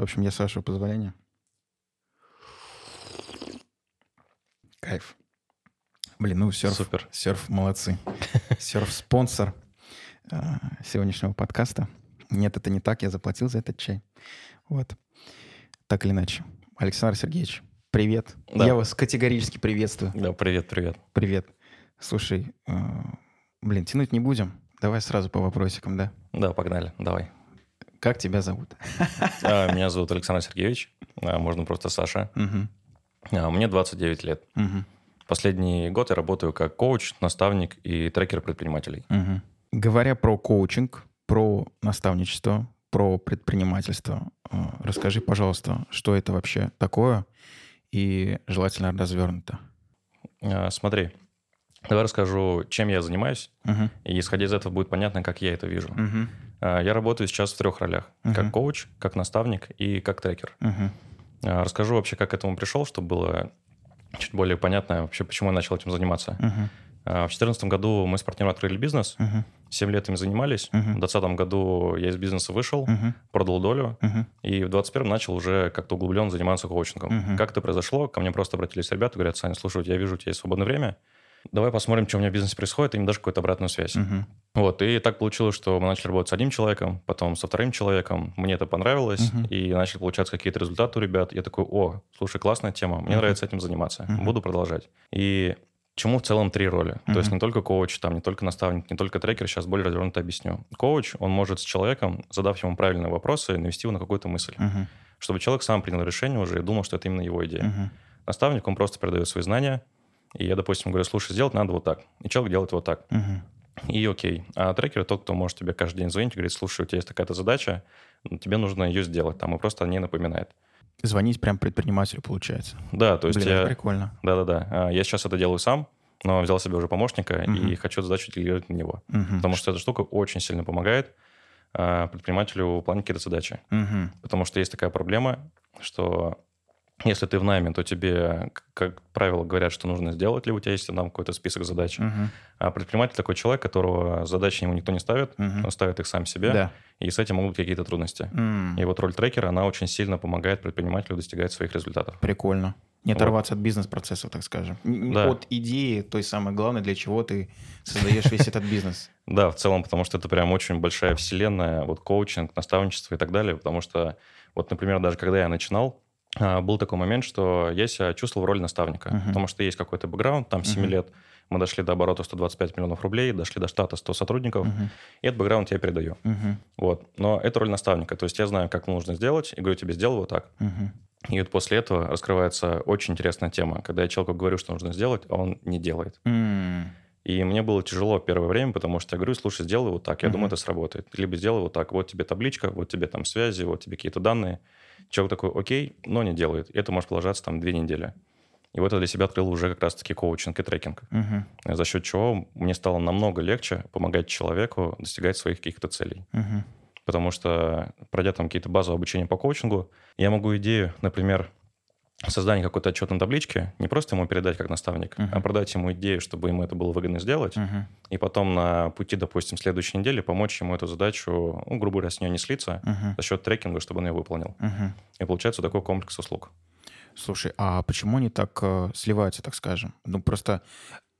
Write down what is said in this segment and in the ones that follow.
В общем, я с вашего позволения. Кайф. Блин, ну серф, Супер. серф молодцы. Серф спонсор а, сегодняшнего подкаста. Нет, это не так, я заплатил за этот чай. Вот. Так или иначе. Александр Сергеевич, привет. Да. Я вас категорически приветствую. Да, привет, привет. Привет. Слушай, а, блин, тянуть не будем. Давай сразу по вопросикам, да? Да, погнали, давай. Как тебя зовут? А, Меня зовут Александр Сергеевич, а, можно просто Саша. А, Мне 29 лет. Последний год я работаю как коуч, наставник и трекер предпринимателей. Говоря про коучинг, про наставничество, про предпринимательство, расскажи, пожалуйста, что это вообще такое и желательно развернуто. Смотри, давай расскажу, чем я занимаюсь, Мгм, и исходя из этого будет понятно, как я это вижу. А, Я работаю сейчас в трех ролях. Мгм. Как коуч, как наставник и как трекер. А, Расскажу вообще, как к этому пришел, чтобы было чуть более понятно вообще, почему я начал этим заниматься. А, В 2014 году мы с партнером открыли бизнес, мгм, 7 лет им занимались. Мгм. В 2020 году я из бизнеса вышел, мгм, продал долю, мгм, и в 2021 начал уже как-то углубленно заниматься коучингом. Мгм. Как это произошло? Ко мне просто обратились ребята, говорят, Саня, слушай, я вижу, у тебя есть свободное время, давай посмотрим, что у меня в бизнесе происходит, и им дашь какую-то обратную связь. мгм, Вот, и так получилось, что мы начали работать с одним человеком, потом со вторым человеком, мне это понравилось, Мгм. и начали получаться какие-то результаты у ребят. Я такой, о, слушай, классная тема, мне Мгм. нравится этим заниматься, Мгм. буду продолжать. И чему в целом три роли? То есть не только коуч, там, не только наставник, не только трекер, сейчас более развернуто объясню. Коуч, он может с человеком, задав ему правильные вопросы, навести его на какую-то мысль, мгм, чтобы человек сам принял решение уже и думал, что это именно его идея. мгм, Наставник, он просто передает свои знания, и я, допустим, говорю, слушай, сделать надо вот так. И человек делает вот так. мгм, И окей. А трекер тот, кто может тебе каждый день звонить и говорить, слушай, у тебя есть такая-то задача, тебе нужно ее сделать, там, и просто о ней напоминает. Звонить прям предпринимателю получается. Да, то есть Блин, я... прикольно. Да-да-да. А, Я сейчас это делаю сам, но взял себе уже помощника Мгм. и хочу задачу делегировать на него. Мгм, Потому что эта штука очень сильно помогает а, предпринимателю выполнять какие-то задачи. мгм, Потому что есть такая проблема, что если ты в найме, то тебе, как правило, говорят, что нужно сделать, либо у тебя есть там какой-то список задач. мгм, А предприниматель такой человек, которого задачи ему никто не ставит, мгм. он ставит их сам себе, Да. и с этим могут быть какие-то трудности. М, И вот роль трекера, она очень сильно помогает предпринимателю достигать своих результатов. Прикольно. Не Вот. оторваться от бизнес-процесса, так скажем. Да. От идеи той самой главной, для чего ты создаешь весь этот бизнес. Да, в целом, потому что это прям очень большая вселенная, вот коучинг, наставничество и так далее, потому что, вот, например, даже когда я начинал, был такой момент, что я себя чувствовал в роли наставника, Мгм. потому что есть какой-то бэкграунд, там 7 Мгм. лет, мы дошли до оборота 125 миллионов рублей, дошли до штата 100 сотрудников, Мгм, и этот бэкграунд я передаю. мгм, Вот. Но это роль наставника, то есть я знаю, как нужно сделать, и говорю тебе, сделай вот так. мгм. И вот после этого раскрывается очень интересная тема, когда я человеку говорю, что нужно сделать, а он не делает. М, И мне было тяжело первое время, потому что я говорю, слушай, сделай вот так, я Мгм. думаю, это сработает. Либо сделай вот так, вот тебе табличка, вот тебе там связи, вот тебе какие-то данные. Человек такой, окей, но не делает. И это может продолжаться там две недели. И вот я для себя открыл уже как раз-таки коучинг и трекинг, мгм, за счет чего мне стало намного легче помогать человеку достигать своих каких-то целей. мгм, Потому что, пройдя там какие-то базовые обучения по коучингу, я могу идею, например, создания какой-то отчетной таблички не просто ему передать как наставник, Мгм. а продать ему идею, чтобы ему это было выгодно сделать, мгм, и потом на пути, допустим, следующей недели помочь ему эту задачу, ну, грубо говоря, с нее не слиться мгм, за счет трекинга, чтобы он ее выполнил. мгм. И получается такой комплекс услуг. Слушай, а почему они так э, сливаются, так скажем? Ну, просто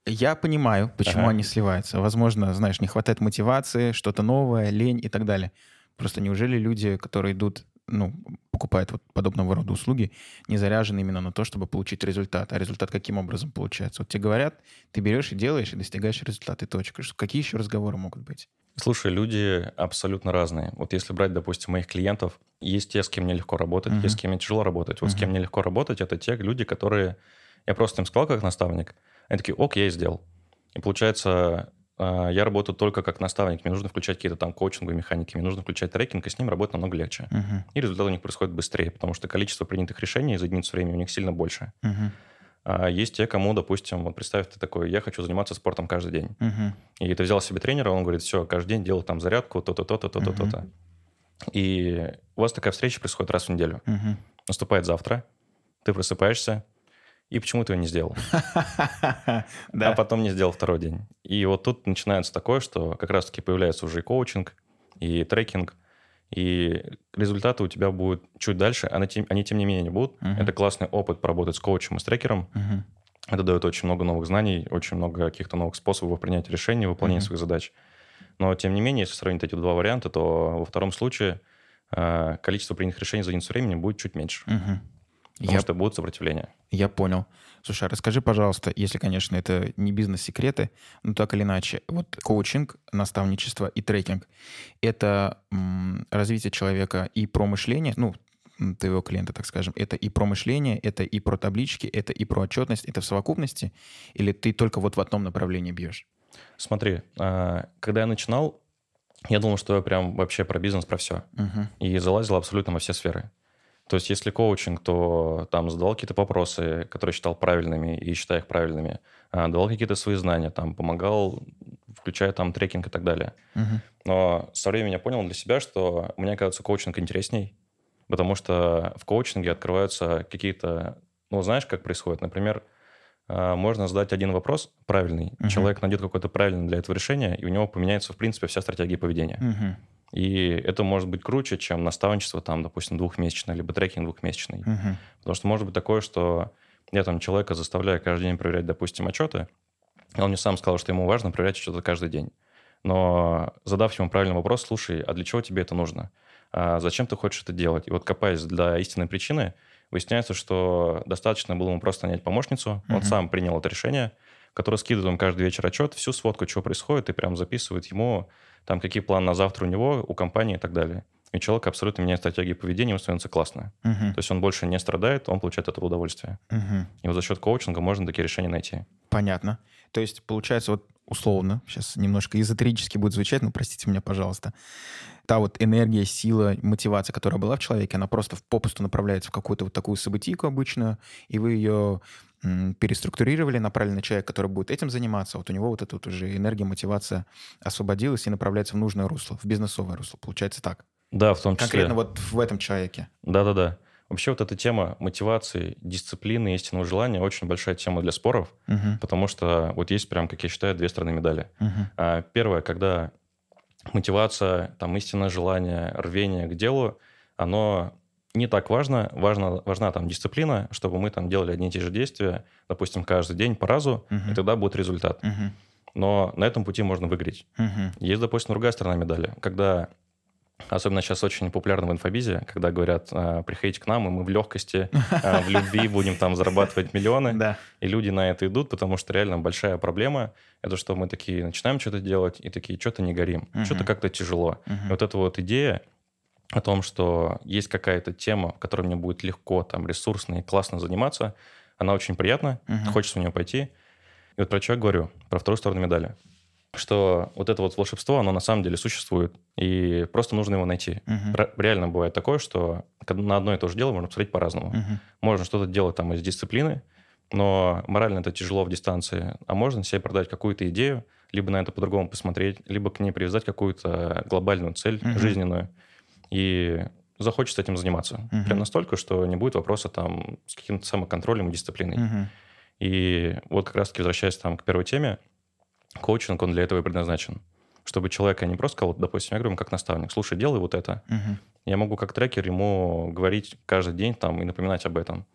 я понимаю, почему Ага. они сливаются. Возможно, знаешь, не хватает мотивации, что-то новое, лень и так далее. Просто неужели люди, которые идут, ну, покупают вот подобного рода услуги, не заряжены именно на то, чтобы получить результат? А результат каким образом получается? Вот тебе говорят, ты берешь и делаешь, и достигаешь результата, и точка. Какие еще разговоры могут быть? Слушай, люди абсолютно разные. Вот если брать, допустим, моих клиентов, есть те, с кем мне легко работать, Мгм. есть с кем мне тяжело работать. Вот с Мгм. кем мне легко работать, это те люди, которые... Я просто им сказал как наставник, они такие, ок, я и сделал. И получается, я работаю только как наставник, мне нужно включать какие-то там коучинговые механики, мне нужно включать трекинг, и с ним работать намного легче. Мгм, И результат у них происходит быстрее, потому что количество принятых решений за единицу времени у них сильно больше. мгм, А есть те, кому, допустим, вот представь, ты такой, я хочу заниматься спортом каждый день. мгм, И ты взял себе тренера, он говорит, все, каждый день делай там зарядку, то-то, то-то, то-то, Мгм. то-то. И у вас такая встреча происходит раз в неделю. мгм. Наступает завтра, ты просыпаешься, и почему ты ее не сделал? А потом не сделал второй день. И вот тут начинается такое, что как раз-таки появляется уже и коучинг, и трекинг, и результаты у тебя будут чуть дальше, они, тем- они тем не менее не будут. Это классный опыт поработать с коучем и с трекером. Это дает очень много новых знаний, очень много каких-то новых способов принятия решений, выполнения своих задач. Но, тем не менее, если сравнить эти два варианта, то во втором случае э, количество принятых решений за единицу времени будет чуть меньше, Мгм. Потому Я что будет сопротивление. Я понял. Слушай, а расскажи, пожалуйста, если, конечно, это не бизнес-секреты, но так или иначе, вот коучинг, наставничество и трекинг — это м, развитие человека и про мышление, ну, твоего клиента, так скажем, это и про мышление, это и про таблички, это и про отчетность, это в совокупности? Или ты только вот в одном направлении бьешь? Смотри, э, когда я начинал, я думал, что я прям вообще про бизнес, про все. Мгм. И залазил абсолютно во все сферы. То есть если коучинг, то там задавал какие-то вопросы, которые считал правильными и считая их правильными, а, давал какие-то свои знания, там помогал, включая там трекинг и так далее. Мгм. Но со временем я понял для себя, что мне кажется коучинг интересней, потому что в коучинге открываются какие-то, ну знаешь, как происходит, например, а, можно задать один вопрос правильный, Мгм. человек найдет какое-то правильное для этого решение, и у него поменяется в принципе вся стратегия поведения. Мгм. И это может быть круче, чем наставничество, там, допустим, двухмесячное, либо трекинг двухмесячный. Мгм. Потому что может быть такое, что я там человека заставляю каждый день проверять, допустим, отчеты, и он мне сам сказал, что ему важно проверять отчеты каждый день. Но задав ему правильный вопрос, слушай, а для чего тебе это нужно? А зачем ты хочешь это делать? И вот копаясь для истинной причины, выясняется, что достаточно было ему просто нанять помощницу, он Мгм. сам принял это решение, которое скидывает ему каждый вечер отчет, всю сводку, что происходит, и прям записывает ему, там, какие планы на завтра у него, у компании и так далее. И человек абсолютно меняет стратегию поведения, ему становится классно. Мгм. То есть он больше не страдает, он получает этого удовольствие. Мгм. И вот за счет коучинга можно такие решения найти. Понятно. То есть, получается, вот условно, сейчас немножко эзотерически будет звучать, но простите меня, пожалуйста, та вот энергия, сила, мотивация, которая была в человеке, она просто в попусту направляется в какую-то вот такую событийку обычную, и вы ее переструктурировали, направили на человека, который будет этим заниматься, вот у него вот эта вот уже энергия, мотивация освободилась и направляется в нужное русло, в бизнесовое русло. Получается так. Да, в том числе. Конкретно вот в этом человеке. Да-да-да. Вообще вот эта тема мотивации, дисциплины, истинного желания очень большая тема для споров, Мгм. потому что вот есть прям, как я считаю, две стороны медали. Мгм. А, Первое, когда мотивация, там, истинное желание, рвение к делу, оно не так важно. важно важна там дисциплина, чтобы мы там делали одни и те же действия, допустим, каждый день по разу, Мгм. и тогда будет результат. Мгм. Но на этом пути можно выиграть. Мгм. Есть, допустим, другая сторона медали, когда, особенно сейчас очень популярно в инфобизе, когда говорят, а, приходите к нам, и мы в легкости, а, в любви будем там зарабатывать миллионы, и люди на это идут, потому что реально большая проблема, это что мы такие начинаем что-то делать, и такие, что-то не горим, что-то как-то тяжело. Вот эта вот идея о том, что есть какая-то тема, в которой мне будет легко, там, ресурсно и классно заниматься, она очень приятна, Мгм. хочется в нее пойти. И вот про что я говорю, про вторую сторону медали. Что вот это вот волшебство, оно на самом деле существует, и просто нужно его найти. Ре- Реально бывает такое, что на одно и то же дело можно посмотреть по-разному. Мгм. Можно что-то делать там из дисциплины, но морально это тяжело в дистанции. А можно себе продать какую-то идею, либо на это по-другому посмотреть, либо к ней привязать какую-то глобальную цель Мгм. жизненную. И захочется этим заниматься. Мгм. Прям настолько, что не будет вопроса там с каким-то самоконтролем и дисциплиной. Мгм. И вот как раз-таки возвращаясь там к первой теме, коучинг, он для этого и предназначен. Чтобы человек, я не просто сказал, допустим, я говорю ему как наставник, слушай, делай вот это. Мгм. Я могу как трекер ему говорить каждый день там и напоминать об этом.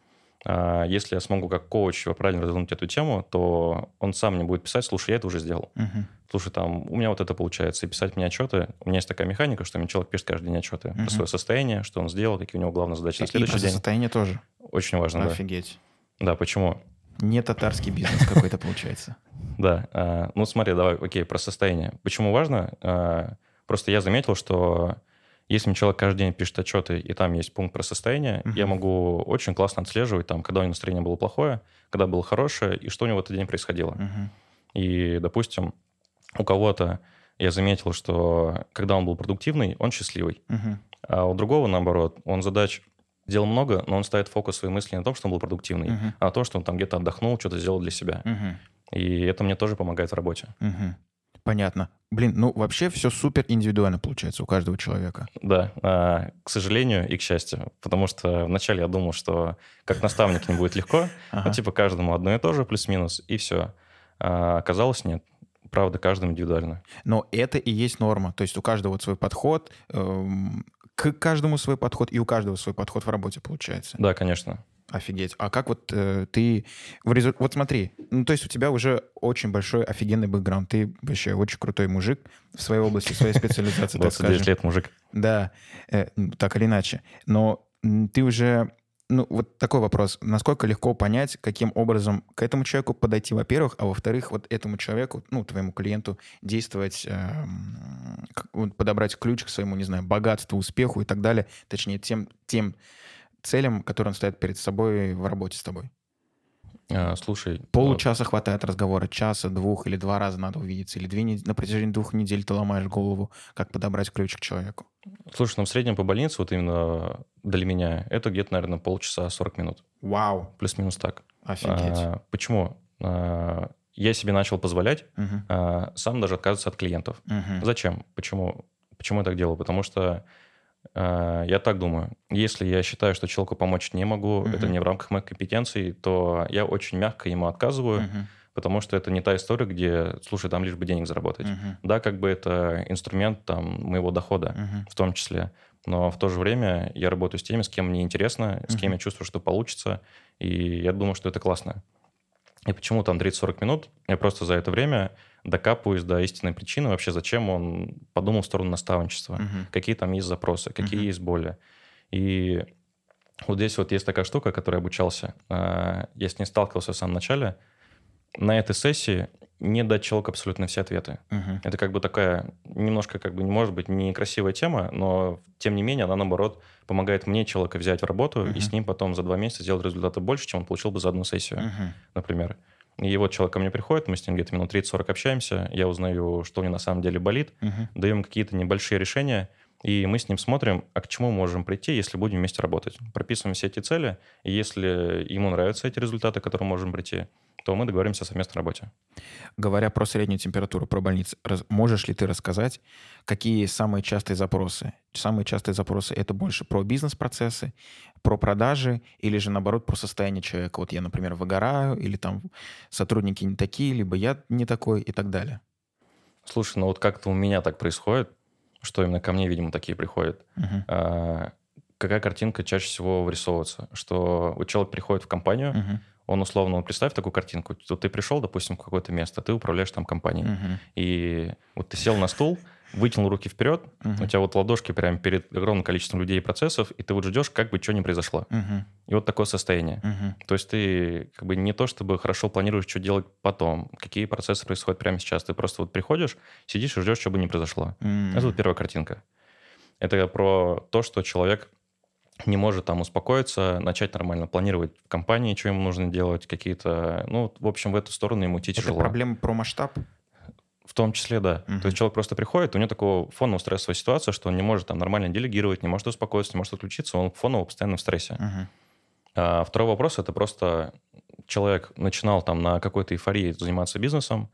А если я смогу как коуч правильно развернуть эту тему, то он сам мне будет писать, слушай, я это уже сделал. Мгм. Слушай, там, у меня вот это получается. И писать мне отчеты. У меня есть такая механика, что мне человек пишет каждый день отчеты Мгм. про свое состояние, что он сделал, какие у него главные задачи на И следующий про день. состояние тоже. Очень важно, да. Офигеть. Да, почему? Не татарский бизнес какой-то получается. Да, а, ну смотри, давай, окей, про состояние. Почему важно? А, Просто я заметил, что если мне человек каждый день пишет отчеты, и там есть пункт про состояние, Мгм. я могу очень классно отслеживать, там, когда у него настроение было плохое, когда было хорошее, и что у него в этот день происходило. Мгм. И, допустим, у кого-то я заметил, что когда он был продуктивный, он счастливый. Мгм. А у другого, наоборот, он задач делал много, но он ставит фокус своей мысли не на том, что он был продуктивный, Мгм. а на том, что он там где-то отдохнул, что-то сделал для себя. Мгм. И это мне тоже помогает в работе. Мгм. Понятно. Блин, ну вообще все супер индивидуально получается у каждого человека. Да, а, к сожалению и к счастью. Потому что вначале я думал, что как наставник не будет легко, ну, типа каждому одно и то же, плюс-минус, и все. А оказалось, нет. Правда, каждому индивидуально. Но это и есть норма. То есть у каждого вот свой подход. К каждому свой подход, и у каждого свой подход в работе получается. Да, конечно. Офигеть. А как вот э, ты... В резу... Вот смотри, ну то есть у тебя уже очень большой офигенный бэкграунд. Ты вообще очень крутой мужик в своей области, в своей специализации, так 29 скажем. лет мужик. Да, э, так или иначе. Но ты уже... Ну, вот такой вопрос. Насколько легко понять, каким образом к этому человеку подойти, во-первых, а во-вторых, вот этому человеку, ну, твоему клиенту действовать, вот подобрать ключ к своему, не знаю, богатству, успеху и так далее, точнее, тем, тем целям, которые он ставит перед собой в работе с тобой. А, Слушай, Получаса хватает разговора, часа, двух или два раза надо увидеться, или две, нед- на протяжении двух недель ты ломаешь голову, как подобрать ключ к человеку. слушай, ну в среднем по больнице, вот именно для меня, это где-то, наверное, полчаса 40 минут. Вау, Плюс-минус так. офигеть. А, Почему? А, Я себе начал позволять Мгм, а, сам даже отказываться от клиентов. мгм, Зачем? Почему? Почему я так делаю? Потому что э, я так думаю. Если я считаю, что человеку помочь не могу, это Мгм. не в рамках моих компетенций, то я очень мягко ему отказываю, мгм, потому что это не та история, где, слушай, там лишь бы денег заработать. мгм, Да, как бы это инструмент там моего дохода мгм. в том числе. Но в то же время я работаю с теми, с кем мне интересно, с кем я чувствую, что получится, и я думаю, что это классно. И почему там 30-40 минут? Я просто за это время докапываюсь до истинной причины вообще, зачем он подумал в сторону наставничества, Мгм. какие там есть запросы, какие Мгм. есть боли. И вот здесь вот есть такая штука, которой я обучался. А, Я с ней сталкивался в самом начале. На этой сессии не дать человеку абсолютно все ответы. Мгм. Это как бы такая немножко, как бы, не может быть, некрасивая тема, но тем не менее она, наоборот, помогает мне человека взять в работу Мгм. и с ним потом за два месяца сделать результаты больше, чем он получил бы за одну сессию, Мгм. например. И вот человек ко мне приходит, мы с ним где-то минут 30-40 общаемся, я узнаю, что у него на самом деле болит, Мгм. даем какие-то небольшие решения, и мы с ним смотрим, а к чему мы можем прийти, если будем вместе работать. Прописываем все эти цели, и если ему нравятся эти результаты, к которым можем прийти, то мы договоримся о совместной работе. Говоря про среднюю температуру, про больницы, можешь ли ты рассказать, какие самые частые запросы? Самые частые запросы — это больше про бизнес-процессы, про продажи или же, наоборот, про состояние человека? Вот я, например, выгораю, или там сотрудники не такие, либо я не такой и так далее. Слушай, ну вот как-то у меня так происходит, что именно ко мне, видимо, такие приходят. Мгм. А, какая картинка чаще всего вырисовывается? Что человек приходит в компанию, Мгм. Он условно, вот представь такую картинку, вот ты пришел, допустим, в какое-то место, ты управляешь там компанией, Мгм. и вот ты сел на стул, вытянул руки вперед, Мгм. у тебя вот ладошки прямо перед огромным количеством людей и процессов, и ты вот ждешь, как бы что ни произошло. Мгм. И вот такое состояние. Мгм. То есть ты как бы не то чтобы хорошо планируешь, что делать потом, какие процессы происходят прямо сейчас. Ты просто вот приходишь, сидишь и ждешь, что бы ни произошло. М. Это вот первая картинка. Это про то, что человек не может там успокоиться, начать нормально планировать в компании, что ему нужно делать, какие-то... Ну, в общем, в эту сторону ему идти Это тяжело. проблема про масштаб? В том числе, да. Мгм. То есть человек просто приходит, у него такого фоновая стрессовая ситуация, что он не может там нормально делегировать, не может успокоиться, не может отключиться, он фоново постоянно в стрессе. Мгм. А второй вопрос – это просто человек начинал там на какой-то эйфории заниматься бизнесом,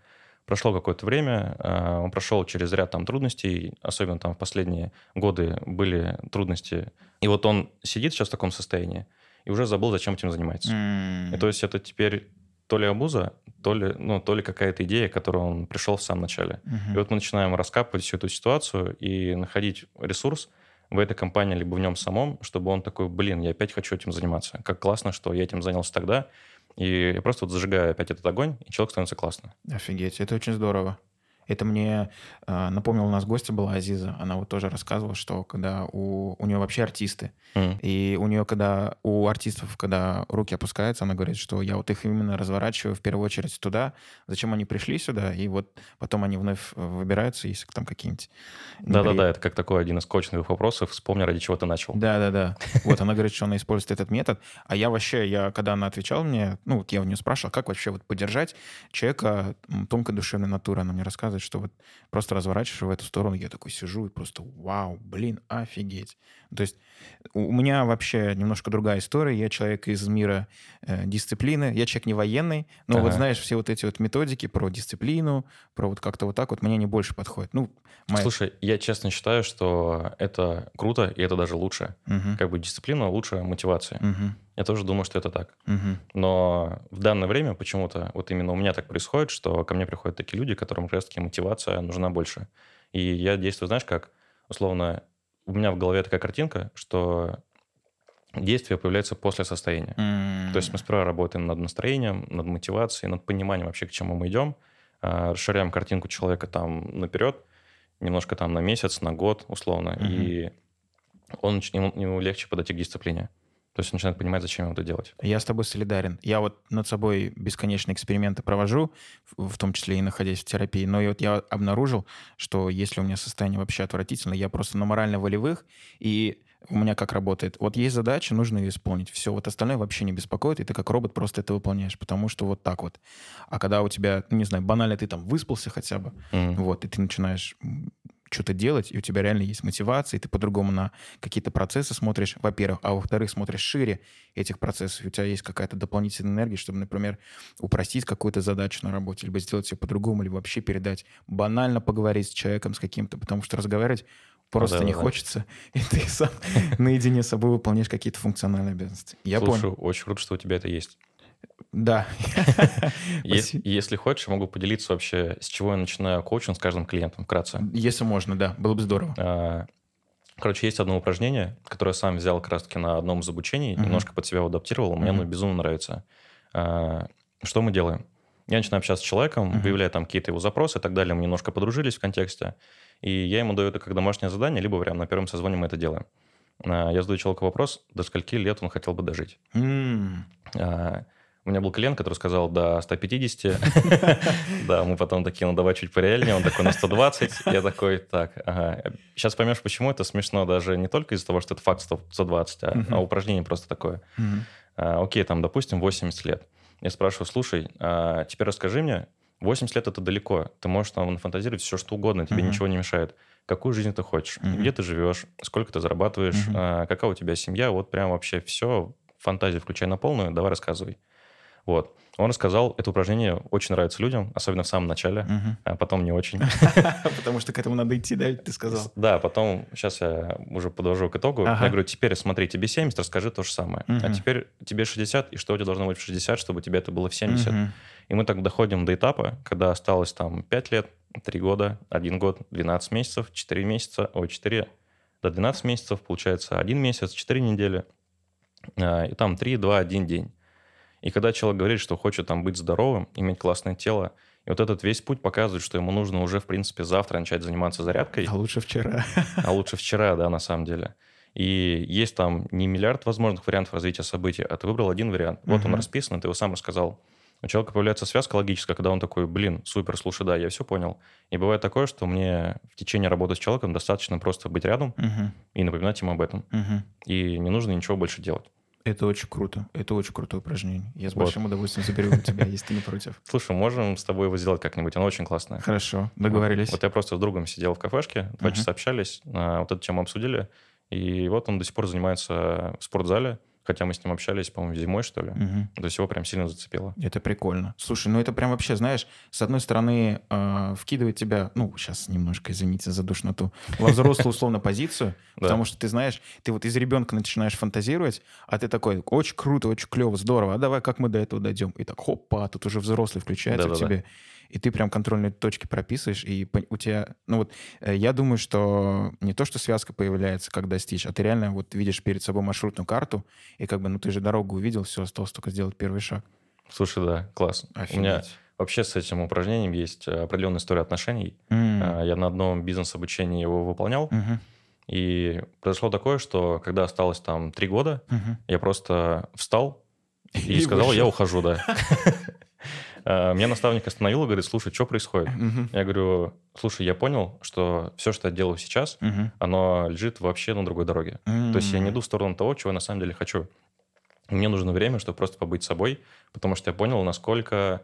прошло какое-то время, а, он прошел через ряд там трудностей, особенно там в последние годы были трудности, и вот он сидит сейчас в таком состоянии и уже забыл, зачем этим занимается. М. И то есть это теперь то ли абуза, то ли, ну, то ли какая-то идея, к которой он пришел в самом начале. Мгм. И вот мы начинаем раскапывать всю эту ситуацию и находить ресурс в этой компании, либо в нем самом, чтобы он такой, блин, я опять хочу этим заниматься. Как классно, что я этим занялся тогда. И я просто вот зажигаю опять этот огонь, и человек становится классно. Офигеть, это очень здорово. Это мне э, напомнил, у нас гостья была Азиза, она вот тоже рассказывала, что когда у, у нее вообще артисты, М. и у нее, когда у артистов, когда руки опускаются, она говорит, что я вот их именно разворачиваю в первую очередь туда, зачем они пришли сюда, и вот потом они вновь э, выбираются, если там какие-нибудь... Да-да-да, это как такой один из коучинговых вопросов. Вспомни, ради чего ты начал. Да-да-да. Вот она говорит, что она использует этот метод. А я вообще, я, когда она отвечала мне, ну, вот я у нее спрашивал, как вообще вот поддержать человека тонкой душевной натуры. Она мне рассказывает, что вот просто разворачиваешь в эту сторону, я такой сижу и просто вау, блин, офигеть. То есть у меня вообще немножко другая история. Я человек из мира э, дисциплины. Я человек не военный, но вот Ага. знаешь, все вот эти вот методики про дисциплину, про вот как-то вот так вот мне не больше подходит. Ну, моя- Слушай, я честно считаю, что это круто, и это даже лучше. Мгм. Как бы дисциплина лучше мотивации. Мгм. Я тоже думаю, что это так. Мгм. Но в данное время почему-то вот именно у меня так происходит, что ко мне приходят такие люди, которым как раз-таки мотивация нужна больше. И я действую, знаешь, как условно у меня в голове такая картинка, что действие появляется после состояния. М. То есть мы сперва работаем над настроением, над мотивацией, над пониманием вообще, к чему мы идем, а, расширяем картинку человека там наперед, немножко там на месяц, на год, условно, Мгм. и он, ему, ему легче подойти к дисциплине. То есть он начинает понимать, зачем ему это делать. Я с тобой солидарен. Я вот над собой бесконечные эксперименты провожу, в том числе и находясь в терапии. Но и вот я обнаружил, что если у меня состояние вообще отвратительное, я просто на морально-волевых, и у меня как работает? Вот есть задача, нужно ее исполнить. Все, вот остальное вообще не беспокоит, и ты как робот просто это выполняешь, потому что вот так вот. А когда у тебя, не знаю, банально ты там выспался хотя бы, М. вот, и ты начинаешь что-то делать, и у тебя реально есть мотивация, и ты по-другому на какие-то процессы смотришь, во-первых, а во-вторых, смотришь шире этих процессов, и у тебя есть какая-то дополнительная энергия, чтобы, например, упростить какую-то задачу на работе, либо сделать ее по-другому, либо вообще передать, банально поговорить с человеком, с каким-то, потому что разговаривать просто не да-да-да. хочется, и ты сам наедине с собой выполняешь какие-то функциональные обязанности. Я Слушай, понял. очень круто, что у тебя это есть. Да. Если хочешь, я могу поделиться вообще, с чего я начинаю коучинг с каждым клиентом вкратце. Если можно, да, было бы здорово. А, Короче, есть одно упражнение, которое я сам взял как раз-таки на одном из обучений, немножко под себя адаптировал, мне оно безумно нравится. А, Что мы делаем? Я начинаю общаться с человеком, Мгм. выявляю там какие-то его запросы и так далее, мы немножко подружились в контексте, и я ему даю это как домашнее задание, либо прямо на первом созвоне мы это делаем. А, Я задаю человеку вопрос, до скольки лет он хотел бы дожить. М. У меня был клиент, который сказал до 150. Да, мы потом такие, ну давай чуть пореальнее. Он такой на 120. Я такой, так, ага. Сейчас поймешь, почему это смешно даже не только из-за того, что это факт 100 120, а, а упражнение просто такое. А, Окей, там, допустим, 80 лет. Я спрашиваю, слушай, а теперь расскажи мне, 80 лет это далеко. Ты можешь там нафантазировать все, что угодно, тебе ничего не мешает. Какую жизнь ты хочешь? Где ты живешь? Сколько ты зарабатываешь? Какая у тебя семья? Вот прям вообще все, фантазию включай на полную, давай рассказывай. Вот. Он рассказал, это упражнение очень нравится людям, особенно в самом начале, Мгм. а потом не очень. Потому что к этому надо идти, да, ты сказал. Да, потом, сейчас я уже подвожу к итогу. Я говорю, теперь смотри, тебе 70, расскажи то же самое. А теперь тебе 60, и что у тебя должно быть в 60, чтобы тебе это было в 70? Мгм. И мы так доходим до этапа, когда осталось там 5 лет, 3 года, 1 год, 12 месяцев, 4 месяца, ой, 4 до 12 месяцев, получается 1 месяц, 4 недели, а, и там 3, 2, 1 день. И когда человек говорит, что хочет там быть здоровым, иметь классное тело, и вот этот весь путь показывает, что ему нужно уже, в принципе, завтра начать заниматься зарядкой, А лучше вчера. а лучше вчера, да, на самом деле. И есть там не миллиард возможных вариантов развития событий, а ты выбрал один вариант. Вот он Мгм. расписан, ты его сам рассказал. У человека появляется связка логическая, когда он такой, блин, супер, слушай, да, я все понял. И бывает такое, что мне в течение работы с человеком достаточно просто быть рядом Мгм. и напоминать ему об этом. Мгм. И не нужно ничего больше делать. Это очень круто. Это очень крутое упражнение. Я с Вот. большим удовольствием заберу у тебя, если ты не против. Слушай, можем с тобой его сделать как-нибудь, оно очень классное. Хорошо, договорились. Вот я просто с другом сидел в кафешке, два часа общались, а, вот эту тему обсудили, и вот он до сих пор занимается в спортзале, хотя мы с ним общались, по-моему, зимой, что ли. Мгм. То есть его прям сильно зацепило. Это прикольно. Слушай, ну это прям вообще, знаешь, с одной стороны, э, вкидывает тебя, ну, сейчас немножко, извините за душноту, во взрослую условно позицию, потому что ты знаешь, ты вот из ребенка начинаешь фантазировать, а ты такой, очень круто, очень клево, здорово, а давай как мы до этого дойдем? И так, хопа, тут уже взрослый включается в тебе, и ты прям контрольные точки прописываешь, и у тебя, ну вот, э, я думаю, что не то, что связка появляется, как достичь, а ты реально вот видишь перед собой маршрутную карту, и как бы, ну ты же дорогу увидел, все, осталось только сделать первый шаг. Слушай, да, класс. У меня Офигеть. вообще с этим упражнением есть определенная история отношений. А, Я на одном бизнес-обучении его выполнял, Мгм. и произошло такое, что когда осталось там три года, Мгм. я просто встал и, И сказал, я вышел. ухожу, да. А, Меня наставник остановил и говорит, слушай, что происходит? Я говорю, слушай, я понял, что все, что я делаю сейчас, оно лежит вообще на другой дороге. То есть я не иду в сторону того, чего я на самом деле хочу. Мне нужно время, чтобы просто побыть собой, потому что я понял, насколько...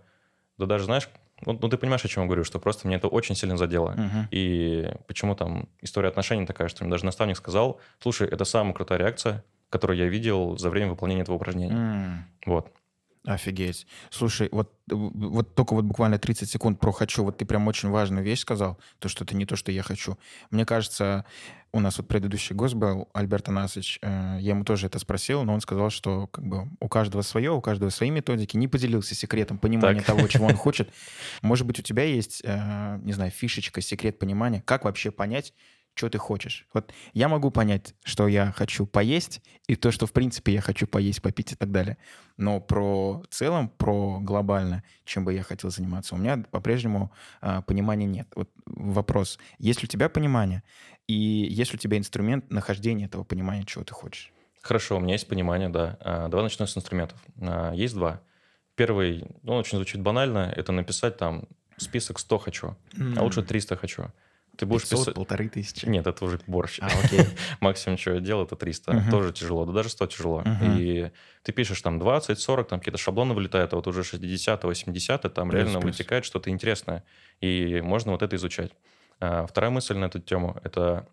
Да даже, знаешь, ну, ну, ты понимаешь, о чем я говорю, что просто мне это очень сильно задело. Мгм. И почему там история отношений такая, что мне даже наставник сказал, слушай, это самая крутая реакция, которую я видел за время выполнения этого упражнения. М. Вот. Офигеть. Слушай, вот, вот только вот буквально 30 секунд про «хочу». Вот ты прям очень важную вещь сказал, то, что это не то, что я хочу. Мне кажется, у нас вот предыдущий гость был, Альберт Анасович, э, я ему тоже это спросил, но он сказал, что как бы у каждого свое, у каждого свои методики, не поделился секретом понимания Так. того, чего он хочет. Может быть, у тебя есть, э, не знаю, фишечка, секрет понимания, как вообще понять, что ты хочешь. Вот я могу понять, что я хочу поесть, и то, что, в принципе, я хочу поесть, попить и так далее. Но про целом, про глобально, чем бы я хотел заниматься, у меня по-прежнему э, понимания нет. Вот вопрос, есть ли у тебя понимание, и есть ли у тебя инструмент нахождения этого понимания, чего ты хочешь? Хорошо, у меня есть понимание, да. А, давай начнем с инструментов. А, есть два. Первый, ну, очень звучит банально, это написать там список 100 хочу, mm. а лучше 300 хочу. Ты будешь 500, писать... полторы тысячи. Нет, это уже борщ. А, окей. Максимум, что я делал, это 300. Uh-huh. Тоже тяжело, да даже 100 тяжело. Uh-huh. И ты пишешь там 20, 40, там какие-то шаблоны вылетают, а вот уже 60, 80, там плюс, реально плюс. вытекает что-то интересное. И можно вот это изучать. А, вторая мысль на эту тему – это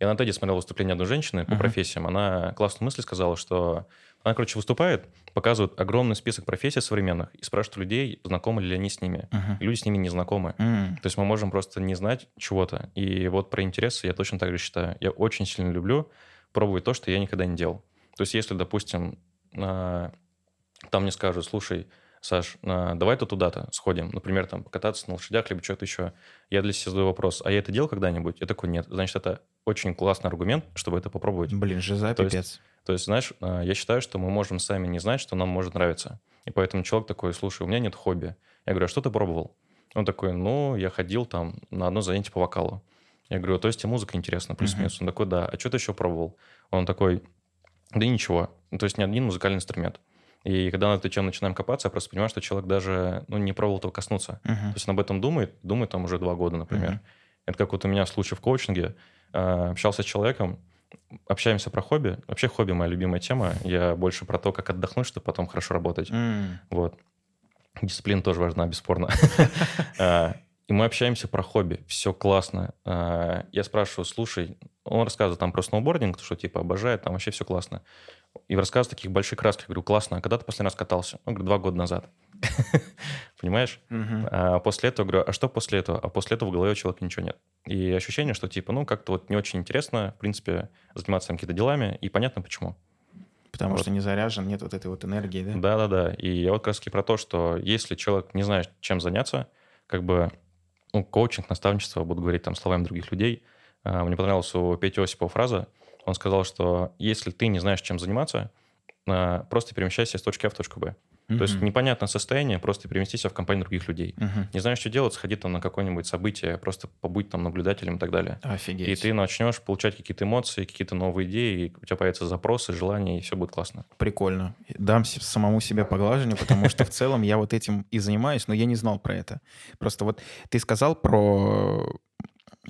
я на TED смотрел выступление одной женщины по uh-huh. профессиям. Она классную мысль сказала, что она, короче, выступает, показывает огромный список профессий современных и спрашивает людей, знакомы ли они с ними. Uh-huh. люди с ними не знакомы. Uh-huh. То есть мы можем просто не знать чего-то. И вот про интересы я точно так же считаю. Я очень сильно люблю пробовать то, что я никогда не делал. То есть если, допустим, там мне скажут, слушай, Саш, давай-то туда-то сходим, например, там покататься на лошадях, либо что-то еще. Я для себя задаю вопрос, а я это делал когда-нибудь? Я такой, нет. Значит, это очень классный аргумент, чтобы это попробовать. Блин, жиза, то пипец. Есть, то есть, знаешь, а, я считаю, что мы можем сами не знать, что нам может нравиться. И поэтому человек такой, слушай, у меня нет хобби. Я говорю, а что ты пробовал? Он такой, ну, я ходил там на одно занятие по вокалу. Я говорю, то есть тебе музыка интересна, плюс-минус? Он такой, да. А что ты еще пробовал? Он такой, да ничего. То есть ни один музыкальный инструмент. И когда на эту тему начинаем копаться, я просто понимаю, что человек даже ну, не пробовал этого коснуться. Uh-huh. То есть он об этом думает, думает там уже два года, например. Uh-huh. Это как вот у меня в случае в коучинге. Э, общался с человеком, общаемся про хобби. Вообще хобби моя любимая тема. Я больше про то, как отдохнуть, чтобы потом хорошо работать. Mm. Вот. Дисциплина тоже важна, бесспорно. Э, и мы общаемся про хобби. Все классно. Э, я спрашиваю, слушай, он рассказывает там про сноубординг, что типа обожает, там вообще все классно. И рассказывает таких больших красках. Я говорю, классно, а когда ты последний раз катался? Он говорит, два года назад. Понимаешь? А после этого говорю, а что после этого? А после этого в голове у человека ничего нет. И ощущение, что типа, ну, как-то вот не очень интересно, в принципе, заниматься какими-то делами, и понятно почему. Потому вот. что не заряжен, нет вот этой вот энергии, да? Да-да-да. И я вот как раз про то, что если человек не знает, чем заняться, как бы ну, коучинг, наставничество, буду говорить там словами других людей, а, мне понравилась у Пети Осипова фраза, он сказал, что если ты не знаешь, чем заниматься, а, просто перемещайся из точки А в точку Б. Mm-hmm. То есть непонятное состояние, просто перемести себя в компанию других людей. Mm-hmm. Не знаешь, что делать, сходи там на какое-нибудь событие, просто побудь там наблюдателем и так далее. Офигеть. И ты начнешь получать какие-то эмоции, какие-то новые идеи, и у тебя появятся запросы, желания, и все будет классно. Прикольно. Дам самому себе поглаживание, потому что в целом я вот этим и занимаюсь, но я не знал про это. Просто вот ты сказал про...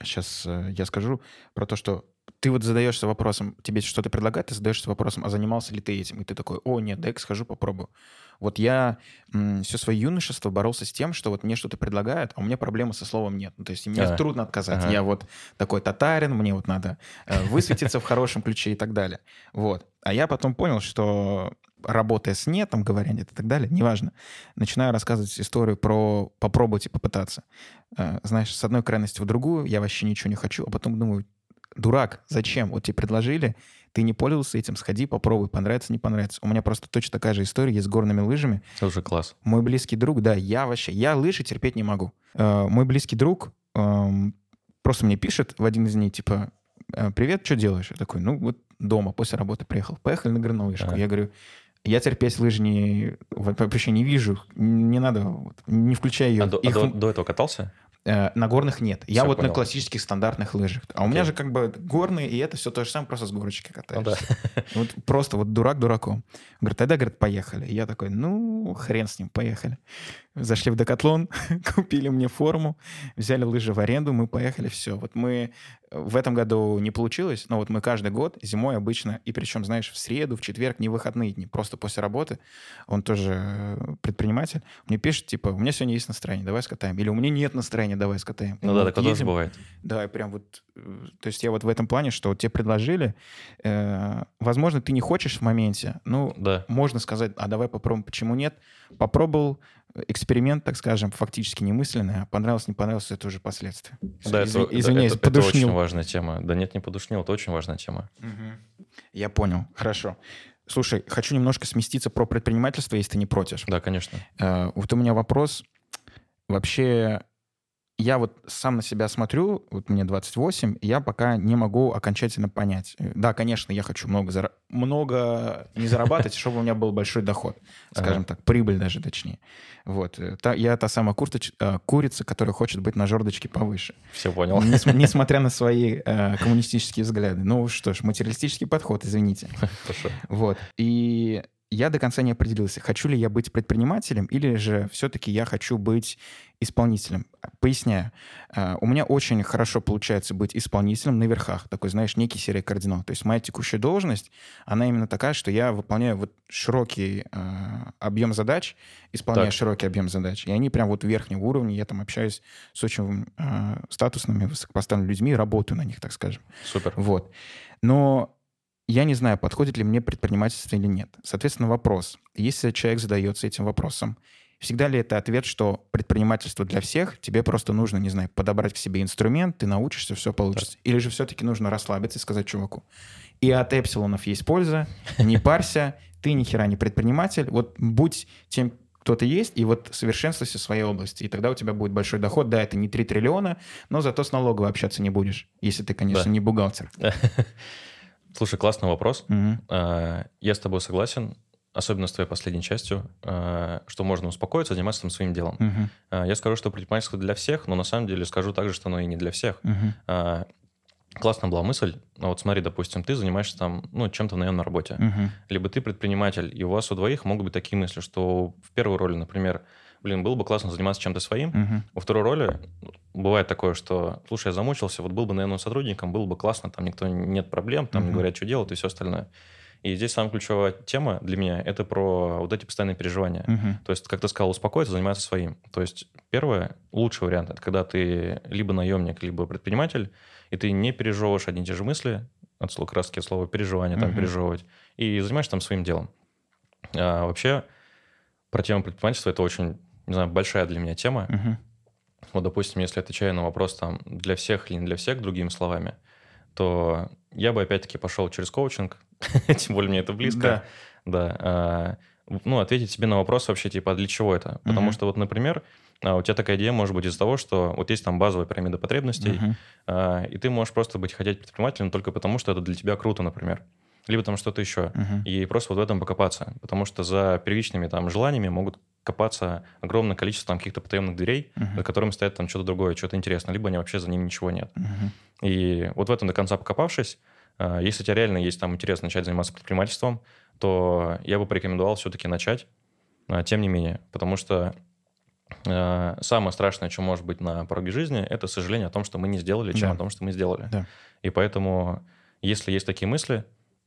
Сейчас э, я скажу про то, что ты вот задаешься вопросом, тебе что-то предлагают, ты задаешься вопросом, а занимался ли ты этим? И ты такой, о, нет, дай-ка схожу, попробую. Вот я м, все свое юношество боролся с тем, что вот мне что-то предлагают, а у меня проблемы со словом нет. Ну, то есть мне а. трудно отказать. Ага. Я вот такой татарин, мне вот надо э, высветиться в хорошем ключе и так далее. Вот. А я потом понял, что работая с нетом, говоря нет и так далее, неважно, начинаю рассказывать историю про попробовать и попытаться. Э, знаешь, с одной крайности в другую, я вообще ничего не хочу, а потом думаю, дурак, зачем? Вот тебе предложили, ты не пользовался этим, сходи, попробуй, понравится, не понравится. У меня просто точно такая же история есть с горными лыжами. Это уже класс. Мой близкий друг, да, я вообще, я лыжи терпеть не могу. Э, мой близкий друг э, просто мне пишет в один из дней, типа, «Э, привет, что делаешь? Я такой, ну вот дома, после работы приехал. Поехали на горнолыжку. А. Я говорю, я терпеть лыжи не, вообще не вижу. Не надо, не включай ее. А, до, Их... а до, до этого катался? Э, на горных нет. Все, я вот понял. на классических стандартных лыжах. А okay. у меня же как бы горные, и это все то же самое, просто с горочки катаешься. Ну, да. Вот просто вот дурак дураком. Говорит, тогда, говорит, поехали. И я такой, ну, хрен с ним, поехали. Зашли в Декатлон, купили мне форму, взяли лыжи в аренду, мы поехали, все. Вот мы в этом году не получилось, но вот мы каждый год зимой обычно, и причем, знаешь, в среду, в четверг, не выходные дни, просто после работы, он тоже э, предприниматель, мне пишет, типа, у меня сегодня есть настроение, давай скатаем. Или у меня нет настроения, давай скатаем. Ну да, такое тоже бывает. Да, и прям вот, э, то есть я вот в этом плане, что вот тебе предложили, э, возможно, ты не хочешь в моменте, ну, да. можно сказать, а давай попробуем, почему нет? Попробовал, эксперимент, так скажем, фактически немысленный, а понравилось, не понравилось, это уже последствия. Да, Изв... это, извиняюсь, это, это, это очень важная тема. Да нет, не подушнил, это очень важная тема. Угу. Я понял, хорошо. Слушай, хочу немножко сместиться про предпринимательство, если ты не против. Да, конечно. Э, вот у меня вопрос. Вообще, я вот сам на себя смотрю, вот мне 28, и я пока не могу окончательно понять. Э, да, конечно, я хочу много, зара... много не зарабатывать, чтобы у меня был большой доход, скажем так, прибыль даже точнее. Вот. Э, я та самая. Э, курица, которая хочет быть на жердочке повыше. Все понял. Несмотря на свои коммунистические взгляды. Ну что ж, материалистический подход, извините. Хорошо. Вот. И я до конца не определился, хочу ли я быть предпринимателем или же все-таки я хочу быть исполнителем. Поясняю. А, у меня очень хорошо получается быть исполнителем на верхах. Такой, знаешь, некий серый кардинал. То есть моя текущая должность, она именно такая, что я выполняю вот широкий э, объем задач, исполняю так. широкий объем задач. И они прям вот верхнего уровня. Я там общаюсь с очень э, статусными, высокопоставленными людьми, работаю на них, так скажем. Супер. Вот. Но я не знаю, подходит ли мне предпринимательство или нет. Соответственно, вопрос. Если человек задается этим вопросом, всегда ли это ответ, что предпринимательство для всех, тебе просто нужно, не знаю, подобрать к себе инструмент, ты научишься, все получится. Или же все-таки нужно расслабиться и сказать чуваку, и от эпсилонов есть польза, не парься, ты ни хера не предприниматель, вот будь тем, кто ты есть, и вот совершенствуйся в своей области. И тогда у тебя будет большой доход. Да, это не 3 триллиона, но зато с налоговой общаться не будешь, если ты, конечно, да. не бухгалтер. Слушай, классный вопрос. Угу. Я с тобой согласен, особенно с твоей последней частью, а, что можно успокоиться, заниматься там своим делом. Угу. Я скажу, что предпринимательство для всех, но на самом деле скажу также, что оно и не для всех. Угу. Классная была мысль. Ну вот смотри, допустим, ты занимаешься там, ну, чем-то, наверное, на работе. Угу. Либо ты предприниматель, и у вас у двоих могут быть такие мысли, что в первую роль, например, блин, было бы классно заниматься чем-то своим. Угу. Во второй роли бывает такое, что, слушай, я замучился, вот был бы, наверное, сотрудником, было бы классно, там никто нет проблем, там угу. не говорят, что делать и все остальное. И здесь самая ключевая тема для меня – это про вот эти постоянные переживания. Uh-huh. То есть, как ты сказал, успокоиться, заниматься своим. То есть, первое, лучший вариант – это когда ты либо наемник, либо предприниматель, и ты не переживаешь одни и те же мысли, от слова краски, слова переживания, там, uh-huh. переживать, и занимаешься там своим делом. А, вообще, про тему предпринимательства – это очень не знаю, большая для меня тема. Угу. Вот, допустим, если отвечаю на вопрос там для всех или не для всех, другими словами, то я бы опять-таки пошел через коучинг, тем более мне это близко. Да. да а, ну, ответить себе на вопрос вообще, типа, а для чего это? Потому что вот, например, а, у тебя такая идея может быть из-за того, что вот есть там базовая пирамида потребностей, uh и ты можешь просто быть хотеть предпринимателем только потому, что это для тебя круто, например либо там что-то еще. Uh-huh. И просто вот в этом покопаться. Потому что за первичными там желаниями могут копаться огромное количество там каких-то потаенных дверей, uh-huh. за которыми стоят там что-то другое, что-то интересное, либо они вообще за ними ничего нет. Uh-huh. И вот в этом до конца покопавшись, а, если у тебя реально есть там интерес начать заниматься предпринимательством, то я бы порекомендовал все-таки начать, а, тем не менее, потому что а, самое страшное, что может быть на пороге жизни, это сожаление о том, что мы не сделали, чем да. о том, что мы сделали. Да. И поэтому, если есть такие мысли,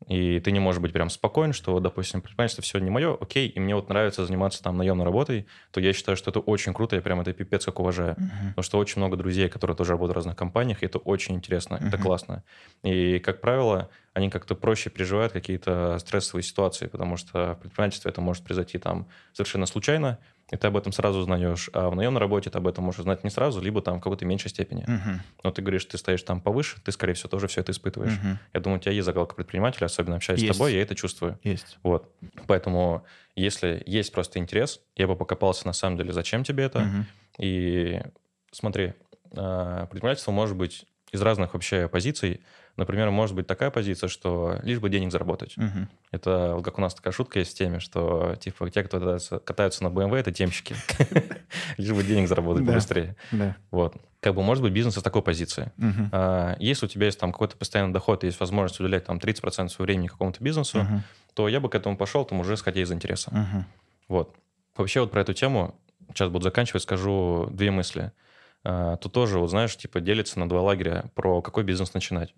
и ты не можешь быть прям спокоен, что, допустим, предпринимательство все не мое, окей, и мне вот нравится заниматься там наемной работой, то я считаю, что это очень круто, я прям это пипец как уважаю. Uh-huh. Потому что очень много друзей, которые тоже работают в разных компаниях, и это очень интересно, uh-huh. это классно. И, как правило, они как-то проще переживают какие-то стрессовые ситуации, потому что в предпринимательстве это может произойти там совершенно случайно, и ты об этом сразу узнаешь. А в наемной работе ты об этом можешь узнать не сразу, либо там в какой-то меньшей степени. Uh-huh. Но ты говоришь, ты стоишь там повыше, ты, скорее всего, тоже все это испытываешь. Uh-huh. Я думаю, у тебя есть закалка предпринимателя, особенно общаясь есть. с тобой, я это чувствую. Есть. Вот. Поэтому, если есть просто интерес, я бы покопался на самом деле, зачем тебе это. Uh-huh. И смотри, а, предпринимательство может быть из разных вообще позиций. Например, может быть такая позиция, что лишь бы денег заработать. Угу. Это как у нас такая шутка есть в теме, что типа те, кто катаются, катаются на BMW, это темщики. Лишь бы денег заработать быстрее. Вот. Как бы может быть бизнес из такой позиции. А, если у тебя есть там какой-то постоянный доход, есть возможность уделять там 30% своего времени какому-то бизнесу, то я бы к этому пошел, там уже исходя из интереса. Вот. Вообще вот про эту тему, сейчас буду заканчивать, скажу две мысли. А, тут тоже, вот знаешь, типа делится на два лагеря, про какой бизнес начинать.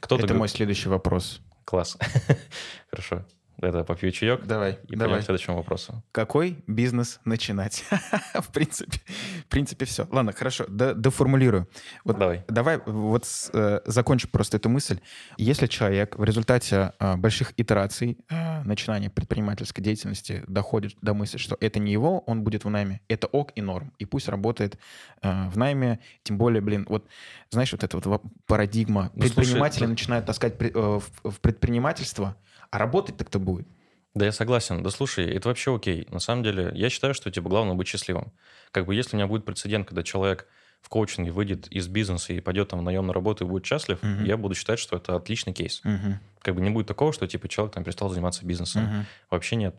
Кто-то Это мой следующий вопрос. Класс. Хорошо. Это попью чаек. Давай, и давай. к следующему вопросу. Какой бизнес начинать? в принципе, принципе, все. Ладно, хорошо, Д доформулирую. Вот давай. Давай вот э, закончу просто эту мысль. Если человек в результате э, больших итераций э, начинания предпринимательской деятельности доходит до мысли, что это не его, он будет в найме, это ок и норм. И пусть работает э, в найме, тем более, блин, вот знаешь, вот эта вот парадигма. Ну, Предприниматели слушай, начинают таскать э, в, в предпринимательство, а работать так-то будет. Да, я согласен. Да слушай, это вообще окей. На самом деле, я считаю, что типа главное быть счастливым. Как бы если у меня будет прецедент, когда человек в коучинге выйдет из бизнеса и пойдет там в наемную работу и будет счастлив, Мгм. я буду считать, что это отличный кейс. Мгм. Как бы не будет такого, что типа человек там перестал заниматься бизнесом. Мгм. Вообще нет.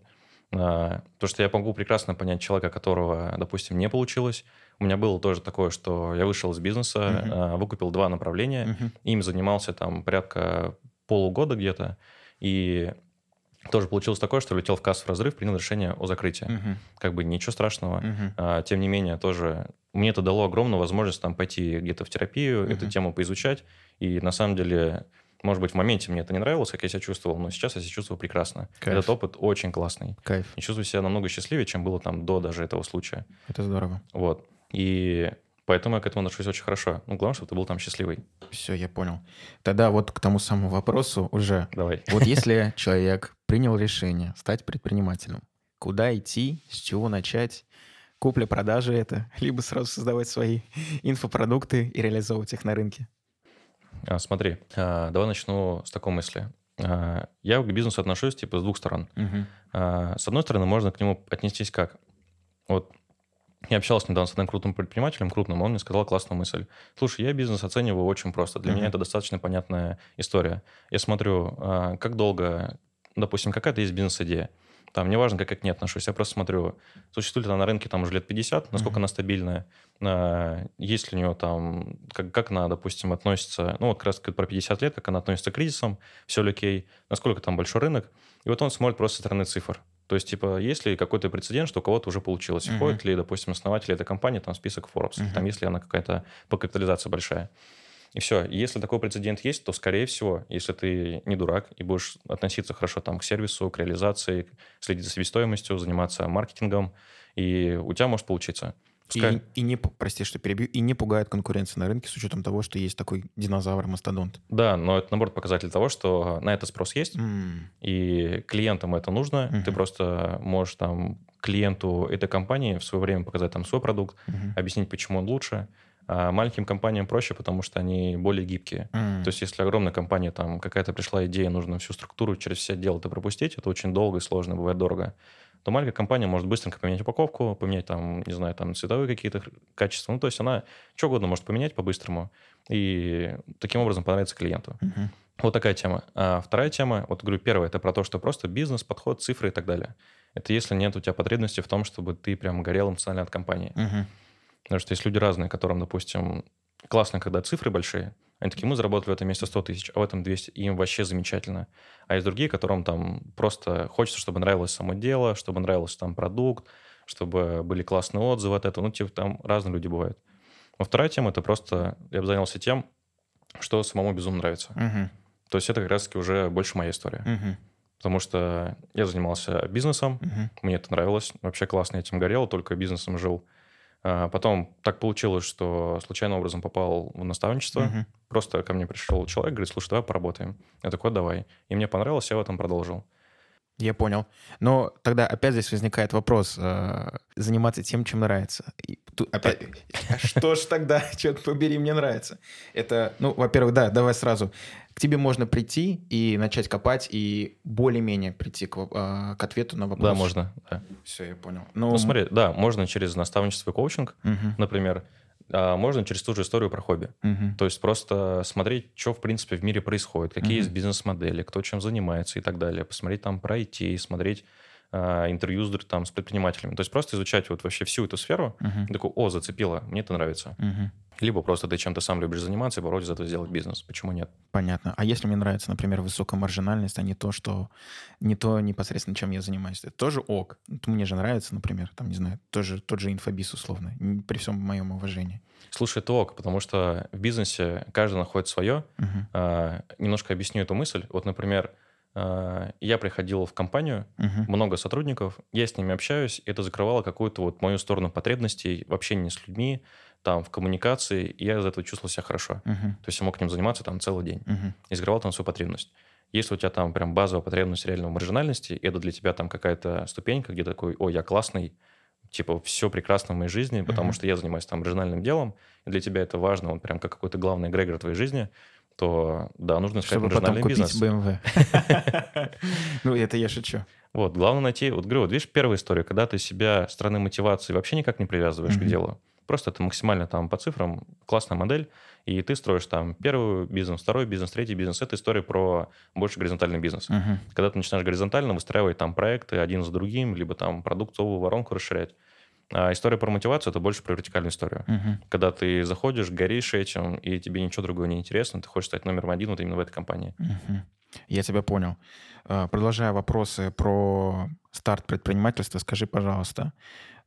А, Потому что я могу прекрасно понять человека, которого, допустим, не получилось. У меня было тоже такое, что я вышел из бизнеса, а, выкупил два направления, Мгм. им занимался там порядка полугода где-то, и тоже получилось такое, что летел в кассу разрыв, принял решение о закрытии. Мгм. Как бы ничего страшного. Мгм. А, Тем не менее, тоже мне это дало огромную возможность там пойти где-то в терапию, Мгм. эту тему поизучать. И на самом деле, может быть, в моменте мне это не нравилось, как я себя чувствовал, но сейчас я себя чувствую прекрасно. Кайф. Этот опыт очень классный. Кайф. И чувствую себя намного счастливее, чем было там до даже этого случая. Это здорово. Вот. И поэтому я к этому отношусь очень хорошо. Ну, главное, чтобы ты был там счастливый. Все, я понял. Тогда вот к тому самому вопросу уже. Давай. Вот если человек принял решение стать предпринимателем, куда идти, с чего начать? Купля-продажи это, либо сразу создавать свои инфопродукты и реализовывать их на рынке? А, смотри, а, давай начну с такой мысли. А, Я к бизнесу отношусь типа с двух сторон. А, С одной стороны, можно к нему отнестись как? Вот я общался недавно с одним крутым предпринимателем, крупным, он мне сказал классную мысль. Слушай, я бизнес оцениваю очень просто. Для Мгм. меня это достаточно понятная история. Я смотрю, как долго, допустим, какая-то есть бизнес-идея. Там, неважно, как я к ней отношусь, я просто смотрю, существует ли она на рынке там уже лет 50, насколько Мгм. она стабильная, а, есть ли у нее там, как, как она, допустим, относится, ну, вот как раз про 50 лет, как она относится к кризисам, все ли окей, насколько там большой рынок. И вот он смотрит просто со стороны цифр. То есть, типа, есть ли какой-то прецедент, что у кого-то уже получилось? Мгм. Входит ли, допустим, основатель этой компании там в список Forbes? Мгм. Там, если она какая-то по капитализации большая. И все. Если такой прецедент есть, то, скорее всего, если ты не дурак и будешь относиться хорошо там к сервису, к реализации, следить за себестоимостью, заниматься маркетингом, и у тебя может получиться. Пускай- И, и не, прости, что перебью, и не пугает конкуренция на рынке с учетом того, что есть такой динозавр-мастодонт. Да, но это, наоборот, показатель того, что на это спрос есть, М, и клиентам это нужно. Мгм. Ты просто можешь там клиенту этой компании в свое время показать там свой продукт, мгм. объяснить, почему он лучше. А маленьким компаниям проще, потому что они более гибкие. М, То есть, если огромная компания, там какая-то пришла идея, нужно всю структуру через все отделы это пропустить, это очень долго и сложно, бывает дорого, то маленькая компания может быстренько поменять упаковку, поменять там, не знаю, там цветовые какие-то качества. Ну, то есть она что угодно может поменять по-быстрому и таким образом понравится клиенту. мгм. Вот такая тема. А вторая тема, вот говорю, первая, это про то, что просто бизнес, подход, цифры и так далее. Это если нет у тебя потребности в том, чтобы ты прям горел эмоционально от компании. Мгм. Потому что есть люди разные, которым, допустим, классно, когда цифры большие. Они такие, мы заработали в этом месяце 100 тысяч, а в этом 200, и им вообще замечательно. А есть другие, которым там просто хочется, чтобы нравилось само дело, чтобы нравился там продукт, чтобы были классные отзывы от этого. Ну, типа там разные люди бывают. Но вторая тема — это просто я бы занялся тем, что самому безумно нравится. Мгм. То есть это как раз-таки уже больше моя история. Мгм. Потому что я занимался бизнесом, Мгм. мне это нравилось, вообще классно я этим горел, только бизнесом жил. А Потом так получилось, что случайным образом попал в наставничество. Мгм. Просто ко мне пришел человек, говорит, слушай, давай поработаем. Я такой, давай. И мне понравилось, я в этом продолжил. Я понял. Но тогда опять здесь возникает вопрос. э, заниматься тем, чем нравится. И тут опять... А что ж тогда, черт побери, мне нравится? Это, ну, во-первых, да, давай сразу. К тебе можно прийти и начать копать, и более-менее прийти к, а, к ответу на вопрос. Да, можно. да. Все, я понял. Ну, смотри, да, можно через наставничество и коучинг, Мгм, например, а можно через ту же историю про хобби. мгм, То есть просто смотреть, что, в принципе, в мире происходит, какие Мгм. есть бизнес-модели, кто чем занимается и так далее. Посмотреть там про IT, смотреть интервью с, там, с предпринимателями. То есть просто изучать вот вообще всю эту сферу. И такой, о, зацепило, мне это нравится. мгм. Либо просто ты чем-то сам любишь заниматься и попробовать из этого сделать бизнес. Почему нет? Понятно. А если мне нравится, например, высокая маржинальность, а не то, что не то непосредственно, чем я занимаюсь, это тоже ок. Вот Мне же нравится, например, там, не знаю, тоже, тот же инфобиз условно, при всем моем уважении. Слушай, это ок, потому что в бизнесе каждый находит свое. Мгм, А, немножко объясню эту мысль. Вот, например, а, я приходил в компанию, мгм, много сотрудников, я с ними общаюсь, и это закрывало какую-то вот мою сторону потребностей в общении с людьми, там, в коммуникации, и я из этого чувствовал себя хорошо. мгм, То есть я мог ним заниматься там целый день. мгм. и закрывал там свою потребность. Если у тебя там прям базовая потребность реальной маржинальности, и это для тебя там какая-то ступенька, где такой, о, я классный, типа, все прекрасно в моей жизни, потому Мгм. что я занимаюсь там маржинальным делом, и для тебя это важно, он прям как какой-то главный эгрегор твоей жизни, то, да, нужно искать Чтобы потом купить бизнес. BMW. Ну, это я шучу. Вот, главное найти, вот говорю, вот видишь, первая история, когда ты себя стороны мотивации вообще никак не привязываешь к делу, Просто это максимально там по цифрам классная модель, и ты строишь там первый бизнес, второй бизнес, третий бизнес. Это история про больше горизонтальный бизнес. Мгм. Когда ты начинаешь горизонтально выстраивать там проекты один за другим, либо там продуктовую воронку расширять. А история про мотивацию – это больше про вертикальную историю. Мгм. Когда ты заходишь, горишь этим, и тебе ничего другого не интересно, ты хочешь стать номером один вот именно в этой компании. Мгм. Я тебя понял. А, Продолжая вопросы про старт предпринимательства, скажи, пожалуйста,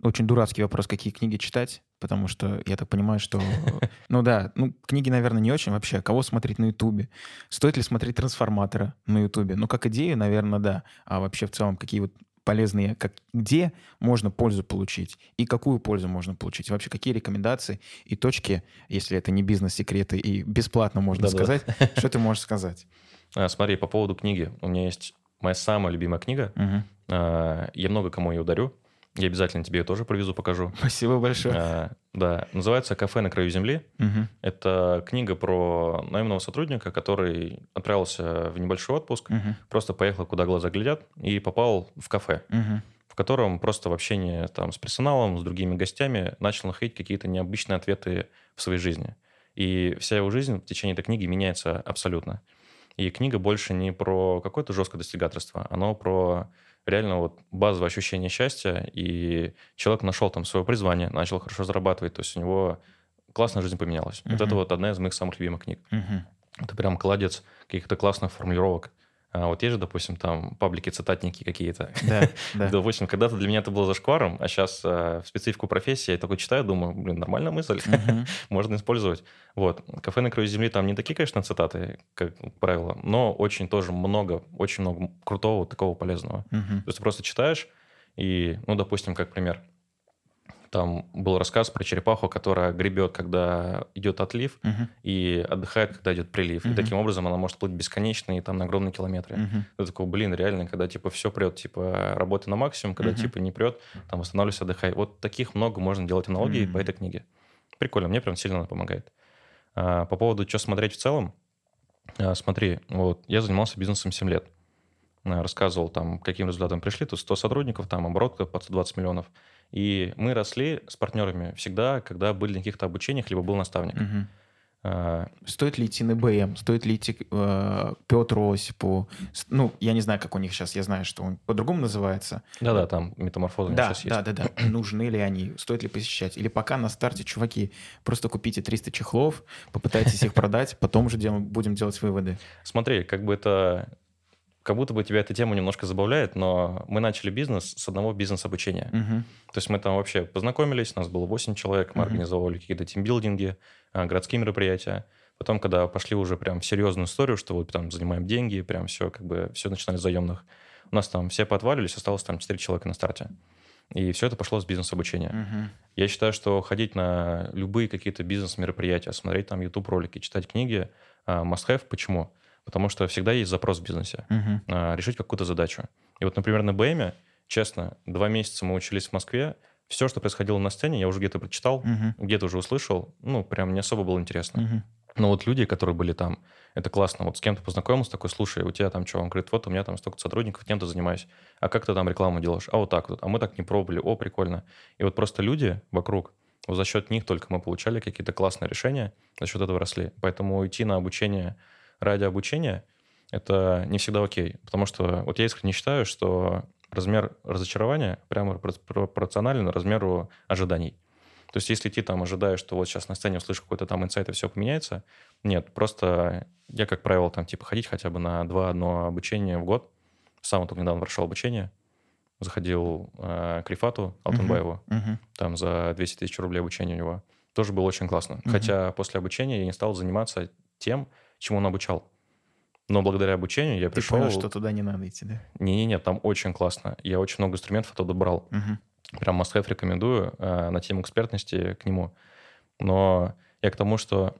очень дурацкий вопрос, какие книги читать, потому что я так понимаю, что... Ну да, ну книги, наверное, не очень вообще. Кого смотреть на Ютубе? Стоит ли смотреть «Трансформатора» на Ютубе? Ну, как идею, наверное, да. А вообще в целом какие вот полезные, как, где можно пользу получить и какую пользу можно получить. Вообще какие рекомендации и точки, если это не бизнес-секреты и бесплатно можно Да-да. сказать, что ты можешь сказать? А, Смотри, по поводу книги. У меня есть моя самая любимая книга. Мгм. А, Я много кому ее дарю. Я обязательно тебе ее тоже привезу, покажу. Спасибо большое. А, Да, называется «Кафе на краю земли». Мгм. Это книга про наемного сотрудника, который отправился в небольшой отпуск, Мгм. просто поехал, куда глаза глядят, и попал в кафе, Мгм. в котором просто в общении там, с персоналом, с другими гостями начал находить какие-то необычные ответы в своей жизни. И вся его жизнь в течение этой книги меняется абсолютно. И книга больше не про какое-то жесткое достигаторство, оно про реально вот базовое ощущение счастья, и человек нашел там свое призвание, начал хорошо зарабатывать, то есть у него классная жизнь поменялась. Вот это вот одна из моих самых любимых книг. Мгм. Это прям кладец каких-то классных формулировок. А вот есть же, допустим, там паблики, цитатники какие-то. Да, да. Допустим, когда-то для меня это было зашкваром, а сейчас в специфику профессии я такой читаю, думаю, блин, нормальная мысль, можно использовать. Вот. «Кафе на краю земли» там не такие, конечно, цитаты, как правило, но очень тоже много, очень много крутого, такого полезного. То есть ты просто читаешь, и, ну, допустим, как пример, там был рассказ про черепаху, которая гребет, когда идет отлив, Мгм. и отдыхает, когда идет прилив. Мгм. И таким образом она может плыть бесконечно и там на огромные километры. Мгм. Ты такой, блин, реально, когда типа все прет, типа работа на максимум, когда Мгм. типа не прет, там восстанавливайся, отдыхай. Вот таких много можно делать аналогий Мгм. по этой книге. Прикольно, мне прям сильно она помогает. А, по поводу, что смотреть в целом, а, смотри, вот я занимался бизнесом 7 лет. А, Рассказывал там, каким результатам пришли. Тут 100 сотрудников, там оборот под 120 миллионов. И мы росли с партнерами всегда, когда были на каких-то обучениях, либо был наставник. А, Стоит ли идти на БМ? Стоит ли идти к э, Петру Осипу? Ну, я не знаю, как у них сейчас. Я знаю, что он по-другому называется. Да-да, там метаморфозы Да, сейчас есть. да, да, да. Нужны ли они? Стоит ли посещать? Или пока на старте, чуваки, просто купите 300 чехлов, попытайтесь их продать, потом уже будем делать выводы. Смотри, как бы это... Как будто бы тебя эта тема немножко забавляет, но мы начали бизнес с одного бизнес-обучения. Мгм. То есть мы там вообще познакомились, нас было 8 человек, мы Мгм. организовывали какие-то тимбилдинги, а, городские мероприятия. Потом, когда пошли уже прям в серьезную историю, что вот там занимаем деньги, прям все как бы все начинали с заемных, у нас там все поотвалились, осталось там 4 человека на старте. И все это пошло с бизнес-обучения. Мгм. Я считаю, что ходить на любые какие-то бизнес-мероприятия, смотреть там YouTube-ролики, читать книги а, must have. Почему? Потому что всегда есть запрос в бизнесе. А, решить какую-то задачу. И вот, например, на БМе, честно, два месяца мы учились в Москве, все, что происходило на сцене, я уже где-то прочитал, Мгм. где-то уже услышал, ну, прям не особо было интересно. Мгм. Но вот люди, которые были там, это классно. Вот с кем-то познакомился, такой, слушай, у тебя там что? Он говорит, вот у меня там столько сотрудников, тем-то занимаюсь. А как ты там рекламу делаешь? А вот так вот. А мы так не пробовали. О, прикольно. И вот просто люди вокруг, вот за счет них только мы получали какие-то классные решения, за счет этого росли. Поэтому идти на обучение ради обучения – это не всегда окей. Потому что вот я искренне считаю, что размер разочарования прямо про- пропорционален размеру ожиданий. То есть если ты там ожидаешь, что вот сейчас на сцене услышу какой-то там инсайт и все поменяется, нет, просто я, как правило, там типа ходить хотя бы на два одно обучение в год. Сам только недавно прошел обучение, заходил э, к Рифату Алтынбаеву, Мгм. там за 200 тысяч рублей обучение у него. Тоже было очень классно. Мгм. Хотя после обучения я не стал заниматься тем, чему он обучал. Но благодаря обучению я Ты пришел... понял, что туда не надо идти, да? Не-не-не, там очень классно. Я очень много инструментов оттуда брал. Мгм. Прям must рекомендую э, на тему экспертности к нему. Но я к тому, что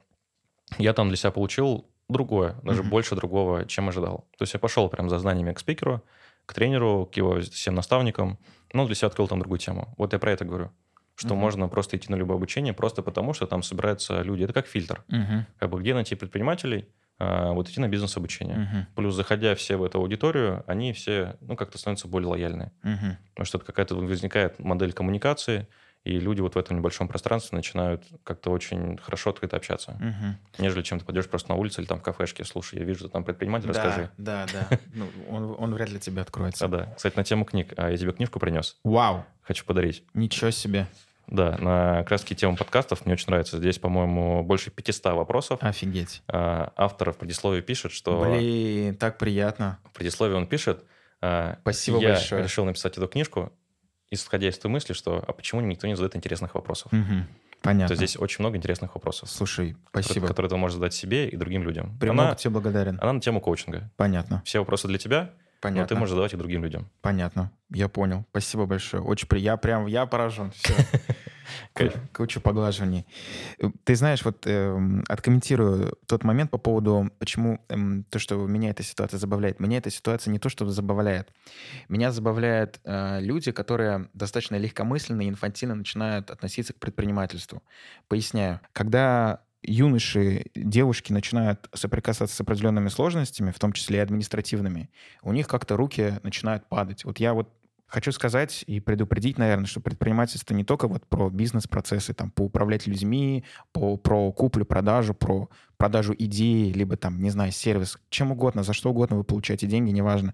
я там для себя получил другое, даже Мгм. больше другого, чем ожидал. То есть я пошел прям за знаниями к спикеру, к тренеру, к его всем наставникам, но для себя открыл там другую тему. Вот я про это говорю. Что Мгм. можно просто идти на любое обучение, просто потому что там собираются люди. Это как фильтр. Мгм. Как бы где найти предпринимателей, а, вот идти на бизнес-обучение. Мгм. Плюс, заходя все в эту аудиторию, они все, ну, как-то становятся более лояльны. Мгм. Потому что это какая-то возникает модель коммуникации, и люди вот в этом небольшом пространстве начинают как-то очень хорошо открыто общаться, Мгм. нежели чем ты пойдешь просто на улице или там в кафешке, слушай, я вижу, ты там предприниматель, расскажи. Да, да, да. Ну, он, он вряд ли тебе откроется. Да, да. Кстати, на тему книг. А я тебе книжку принес. Вау, Хочу подарить. ничего себе. Да, на краски тему подкастов мне очень нравится. Здесь, по-моему, больше 500 вопросов. Офигеть. А, Автор в предисловии пишет, что... Блин, так приятно. В предисловии он пишет... а, Спасибо я большое. решил написать эту книжку, исходя из той мысли, что а почему никто не задает интересных вопросов? Мгм. Понятно. То здесь очень много интересных вопросов, Слушай, которые, спасибо. которые ты можешь задать себе и другим людям. Премного Она, тебе благодарен. она на тему коучинга. Понятно, Все вопросы для тебя, но понятно. ты можешь задавать их другим людям. Понятно. Я понял. Спасибо большое. Очень приятно. Я прям, я поражен. Все. Куча поглаживаний. Э, Ты знаешь, вот эм, откомментирую тот момент по поводу, почему эм, то, что меня эта ситуация забавляет. Меня эта ситуация не то, что забавляет. Меня забавляют э, люди, которые достаточно легкомысленно и инфантильно начинают относиться к предпринимательству. Поясняю. Когда юноши, девушки начинают соприкасаться с определенными сложностями, в том числе и административными, у них как-то руки начинают падать. Вот я вот Хочу сказать и предупредить, наверное, что предпринимательство не только вот про бизнес-процессы, там, по управлять людьми, по, про куплю-продажу, про продажу идеи, либо там, не знаю, сервис, чем угодно, за что угодно вы получаете деньги, неважно.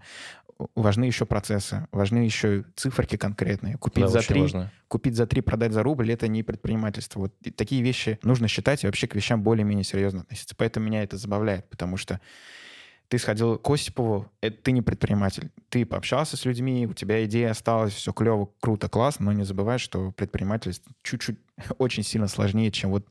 Важны еще процессы, важны еще циферки конкретные. Купить Да, за три, важно. купить за три, продать за рубль, это не предпринимательство. Вот такие вещи нужно считать и вообще к вещам более-менее серьезно относиться. Поэтому меня это забавляет, потому что ты сходил к Осипову, это ты не предприниматель. Ты пообщался с людьми, у тебя идея осталась, все клево, круто, классно, но не забывай, что предпринимательство чуть-чуть очень сильно сложнее, чем вот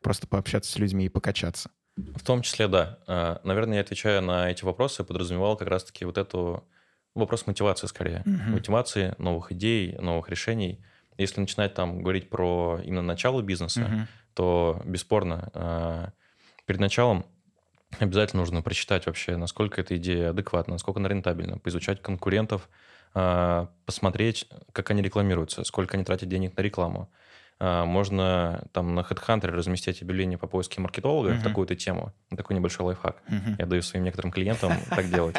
просто пообщаться с людьми и покачаться. В том числе, да. А, Наверное, я отвечая на эти вопросы, подразумевал как раз-таки вот эту вопрос мотивации скорее. Мгм. Мотивации, новых идей, новых решений. Если начинать там говорить про именно начало бизнеса, Мгм. то бесспорно а, перед началом обязательно нужно прочитать вообще, насколько эта идея адекватна, насколько она рентабельна, поизучать конкурентов, а, посмотреть, как они рекламируются, сколько они тратят денег на рекламу. А, Можно там на HeadHunter разместить объявление по поиске маркетолога в Мгм. такую-то тему. Такой небольшой лайфхак. Мгм. Я даю своим некоторым клиентам так делать.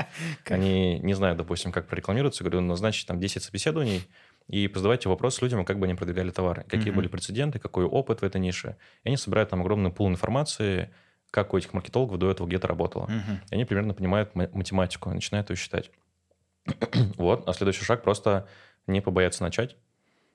Они не знают, допустим, как прорекламируются. Говорю, назначьте там 10 собеседований и задавайте вопрос людям, как бы они продвигали товары, какие были прецеденты, какой опыт в этой нише. И они собирают там огромный пул информации, как у этих маркетологов до этого где-то работало. Мгм. И они примерно понимают ма- математику, начинают ее считать. вот, а следующий шаг просто не побояться начать.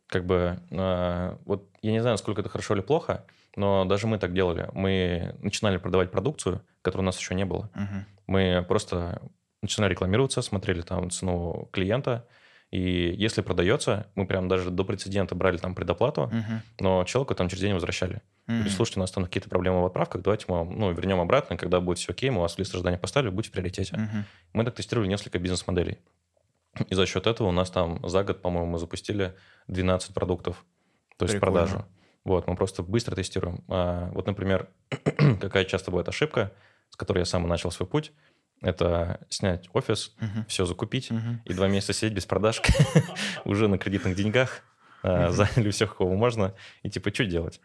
Как бы, э, вот я не знаю, насколько это хорошо или плохо, но даже мы так делали. Мы начинали продавать продукцию, которой у нас еще не было. Мгм. Мы просто начинали рекламироваться, смотрели там цену клиента, и если продается, мы прям даже до прецедента брали там предоплату, Мгм. но человеку там через день возвращали. Говорили, слушайте, у нас там какие-то проблемы в отправках, давайте мы вам ну, вернем обратно, когда будет все окей, мы вас в лист ожидания поставили, будете в приоритете. Мгм. Мы так тестировали несколько бизнес-моделей. И за счет этого у нас там за год, по-моему, мы запустили 12 продуктов, то есть Прикольно. продажу. Вот, мы просто быстро тестируем. А, вот, например, какая часто бывает ошибка, с которой я сам и начал свой путь, это снять офис, Мгм. все закупить, Мгм. и два месяца сидеть без продаж, уже на кредитных деньгах, а, заняли всех, кого можно, и типа, что делать?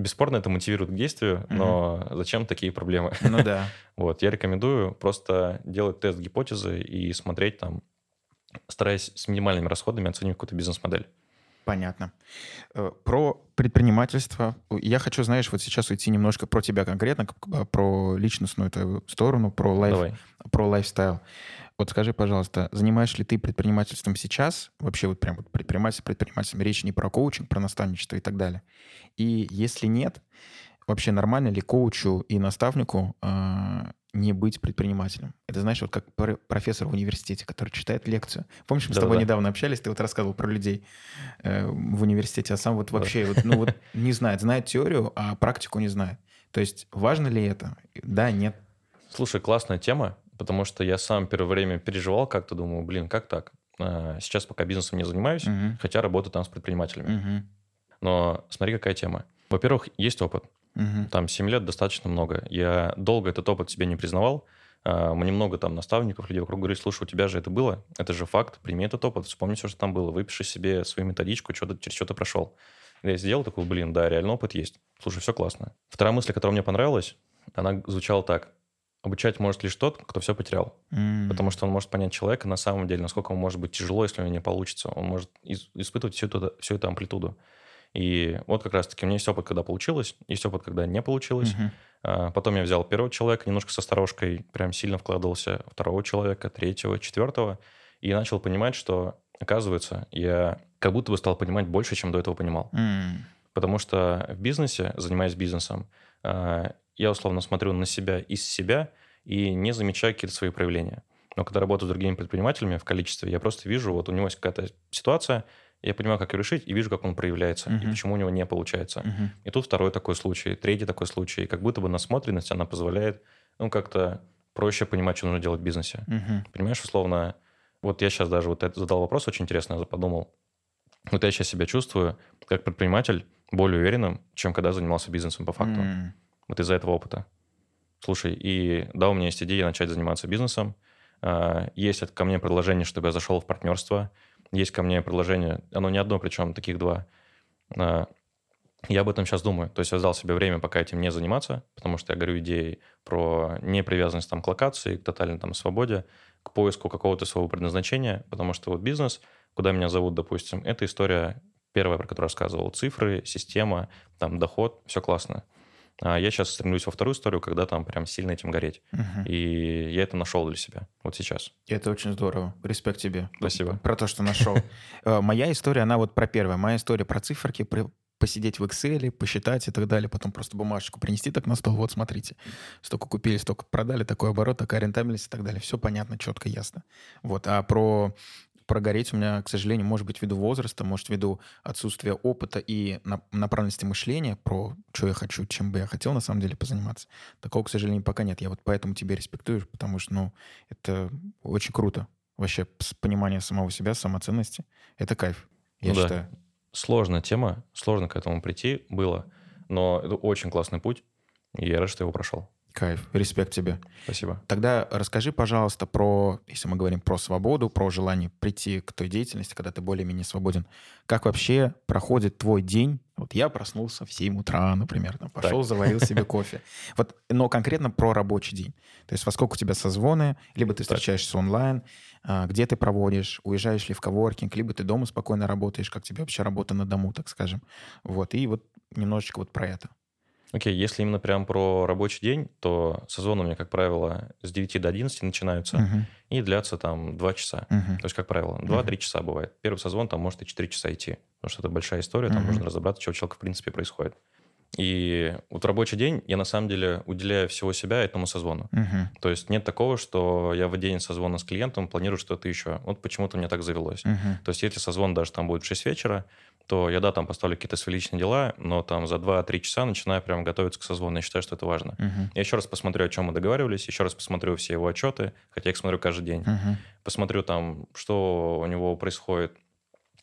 Бесспорно, это мотивирует к действию, но зачем такие проблемы? Ну да. Вот, я рекомендую просто делать тест гипотезы и смотреть там, стараясь с минимальными расходами оценивать какую-то бизнес-модель. Понятно. Э, Про предпринимательство. Я хочу, знаешь, вот сейчас уйти немножко про тебя конкретно, бы про личностную сторону, про лайф, про лайфстайл. Вот скажи, пожалуйста, занимаешь ли ты предпринимательством сейчас? Вообще вот прям вот предприниматель, предприниматель. Речь не про коучинг, про наставничество и так далее. И если нет, вообще нормально ли коучу и наставнику а, не быть предпринимателем? Это знаешь, вот как пр- профессор в университете, который читает лекцию. Помнишь, мы с тобой Да-да-да. недавно общались, ты вот рассказывал про людей э, в университете, а сам вот вообще вот, ну вот не знает, знает теорию, а практику не знает. То есть важно ли это? Да, нет. Слушай, классная тема, потому что я сам первое время переживал как-то, думаю, блин, как так? А, Сейчас пока бизнесом не занимаюсь, Мгм. хотя работаю там с предпринимателями. Мгм. Но смотри, какая тема. Во-первых, есть опыт. Мгм. Там 7 лет достаточно много. Я долго этот опыт себе не признавал. А, Мне много там наставников, людей вокруг говорили, слушай, у тебя же это было, это же факт, прими этот опыт, вспомни все, что там было, выпиши себе свою методичку, что через что ты прошел. Я сделал такой, блин, да, реально опыт есть. Слушай, все классно. Вторая мысль, которая мне понравилась, она звучала так. Обучать может лишь тот, кто все потерял. М. Потому что он может понять человека на самом деле, насколько ему может быть тяжело, если у него не получится. Он может испытывать всю эту, всю эту амплитуду. И вот как раз-таки у меня есть опыт, когда получилось, есть опыт, когда не получилось. Uh-huh. Потом я взял первого человека, немножко со сторожкой, прям сильно вкладывался, второго человека, третьего, четвертого, и начал понимать, что, оказывается, я как будто бы стал понимать больше, чем до этого понимал. Mm. Потому что в бизнесе, занимаясь бизнесом, а, я условно смотрю на себя из себя и не замечаю какие-то свои проявления. Но когда работаю с другими предпринимателями в количестве, я просто вижу, вот у него есть какая-то ситуация, я понимаю, как ее решить, и вижу, как он проявляется, uh-huh. и почему у него не получается. Uh-huh. И тут второй такой случай, третий такой случай. Как будто бы насмотренность, она позволяет, ну, как-то проще понимать, что нужно делать в бизнесе. Uh-huh. Понимаешь, условно, вот я сейчас даже вот это задал вопрос очень интересный, я подумал. Вот я сейчас себя чувствую как предприниматель более уверенным, чем когда занимался бизнесом по факту. Mm. Вот из-за этого опыта. Слушай, и да, у меня есть идея начать заниматься бизнесом. А, есть ко мне предложение, чтобы я зашел в партнерство. Есть ко мне предложение, оно не одно, причем таких два. А, я об этом сейчас думаю. То есть я дал себе время пока этим не заниматься, потому что я говорю идеей про непривязанность там, к локации, к тотальной там, свободе, к поиску какого-то своего предназначения, потому что вот бизнес, куда меня зовут, допустим, это история первая, про которую рассказывал, цифры, система, там, доход, все классно. А я сейчас стремлюсь во вторую историю, когда там прям сильно этим гореть. Uh-huh. И я это нашел для себя вот сейчас. И это очень здорово. Респект тебе. Спасибо. Про то, что нашел. Э, моя история, она вот про первое. Моя история про циферки, посидеть в Excel, посчитать и так далее, потом просто бумажечку принести так на стол, вот смотрите, столько купили, столько продали, такой оборот, такая рентабельность и так далее. Все понятно, четко, ясно. Вот. А про прогореть у меня, к сожалению, может быть, ввиду возраста, может, ввиду отсутствия опыта и направленности мышления про что я хочу, чем бы я хотел на самом деле позаниматься. Такого, к сожалению, пока нет. Я вот поэтому тебе респектую, потому что, ну, это очень круто. Вообще, понимание самого себя, самоценности. Это кайф, я ну, считаю. Да. Сложная тема, сложно к этому прийти было, но это очень классный путь, и я рад, что его прошел. Кайф, респект тебе. Спасибо. Тогда расскажи, пожалуйста, про, если мы говорим про свободу, про желание прийти к той деятельности, когда ты более-менее свободен. Как вообще проходит твой день? Вот я проснулся в 7 утра, например, там, пошел, так. заварил себе кофе. Вот, но конкретно про рабочий день. То есть во сколько у тебя созвоны, либо ты встречаешься онлайн, а, где ты проводишь, уезжаешь ли в коворкинг, либо ты дома спокойно работаешь, как тебе вообще работа на дому, так скажем. Вот, и вот немножечко вот про это. Окей, okay, если именно прям про рабочий день, то созвоны у меня, как правило, с 9 до 11 начинаются uh-huh. и длятся там 2 часа. Uh-huh. То есть, как правило, 2-3 uh-huh. часа бывает. Первый созвон там может и 4 часа идти, потому что это большая история, там uh-huh. нужно разобраться, что у человека в принципе происходит. И вот рабочий день я на самом деле уделяю всего себя этому созвону. Uh-huh. То есть нет такого, что я в день созвона с клиентом планирую что-то еще. Вот почему-то меня так завелось. Uh-huh. То есть если созвон даже там будет в 6 вечера, то я, да, там поставлю какие-то свои личные дела, но там за 2-3 часа начинаю прям готовиться к созвону. Я считаю, что это важно. Uh-huh. Я еще раз посмотрю, о чем мы договаривались, еще раз посмотрю все его отчеты, хотя я их смотрю каждый день. Uh-huh. Посмотрю там, что у него происходит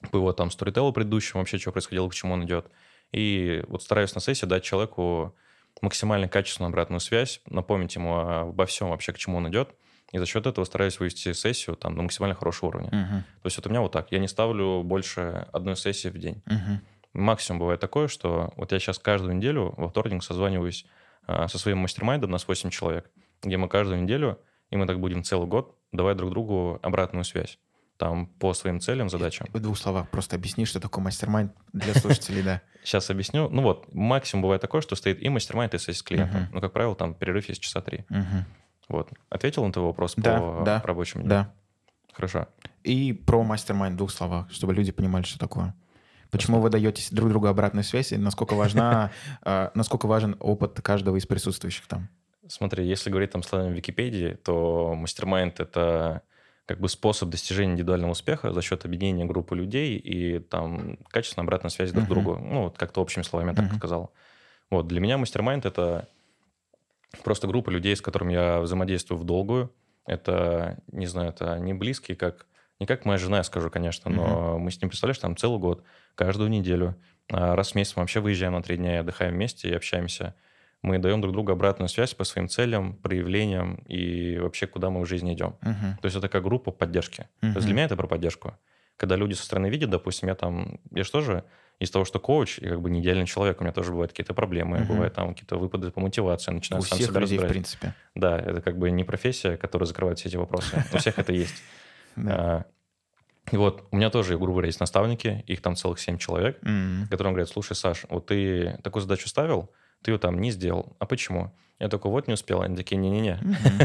по его там сторителлу предыдущему, вообще, что происходило, к чему он идет. И вот стараюсь на сессии дать человеку максимально качественную обратную связь, напомнить ему обо всем вообще, к чему он идет, и за счет этого стараюсь вывести сессию там, на максимально хорошего уровня. Uh-huh. То есть вот у меня вот так. Я не ставлю больше одной сессии в день. Uh-huh. Максимум бывает такое, что вот я сейчас каждую неделю во вторник созваниваюсь а, со своим mastermind ом, нас 8 человек, где мы каждую неделю, и мы так будем целый год, давать друг другу обратную связь там по своим целям, задачам. В двух словах просто объясни, что такое mastermind для слушателей, да. Сейчас объясню. Ну вот, максимум бывает такое, что стоит и mastermind, и сессия с клиентом. Ну, как правило, там перерыв есть часа три. Вот. Ответил на твой вопрос по рабочему дню? Да. Хорошо. И про mastermind в двух словах, чтобы люди понимали, что такое. Почему вы даете друг другу обратную связь и насколько, важна, а, насколько важен опыт каждого из присутствующих там? Смотри, если говорить там словами Википедии, то мастер-майнд — это как бы способ достижения индивидуального успеха за счет объединения группы людей и там качественной обратной связи друг uh-huh. другу. Ну, вот как-то общими словами я так uh-huh. сказал. Вот, для меня мастер-майнд — это просто группа людей, с которыми я взаимодействую в долгую. Это, не знаю, это не близкие, как не как моя жена, я скажу, конечно, но uh-huh. мы с ним, представляешь, там целый год, каждую неделю, а раз в месяц мы вообще выезжаем на три дня и отдыхаем вместе и общаемся. Мы даем друг другу обратную связь по своим целям, проявлениям и вообще, куда мы в жизни идем. Uh-huh. То есть это как группа поддержки. Uh-huh. То есть для меня это про поддержку. Когда люди со стороны видят, допустим, я там, я же тоже из того, что коуч, я как бы не идеальный человек, у меня тоже бывают какие-то проблемы, uh-huh. бывают там какие-то выпады по мотивации, начинаю у сам всех себя людей, разбирать. в принципе. Да, это как бы не профессия, которая закрывает все эти вопросы. У всех это есть. А, И вот у меня тоже, грубо говоря, есть наставники, их там целых семь человек, М. которым говорят, слушай, Саш, вот ты такую задачу ставил, ты ее там не сделал. А почему? Я такой, вот не успел. Они такие, не-не-не,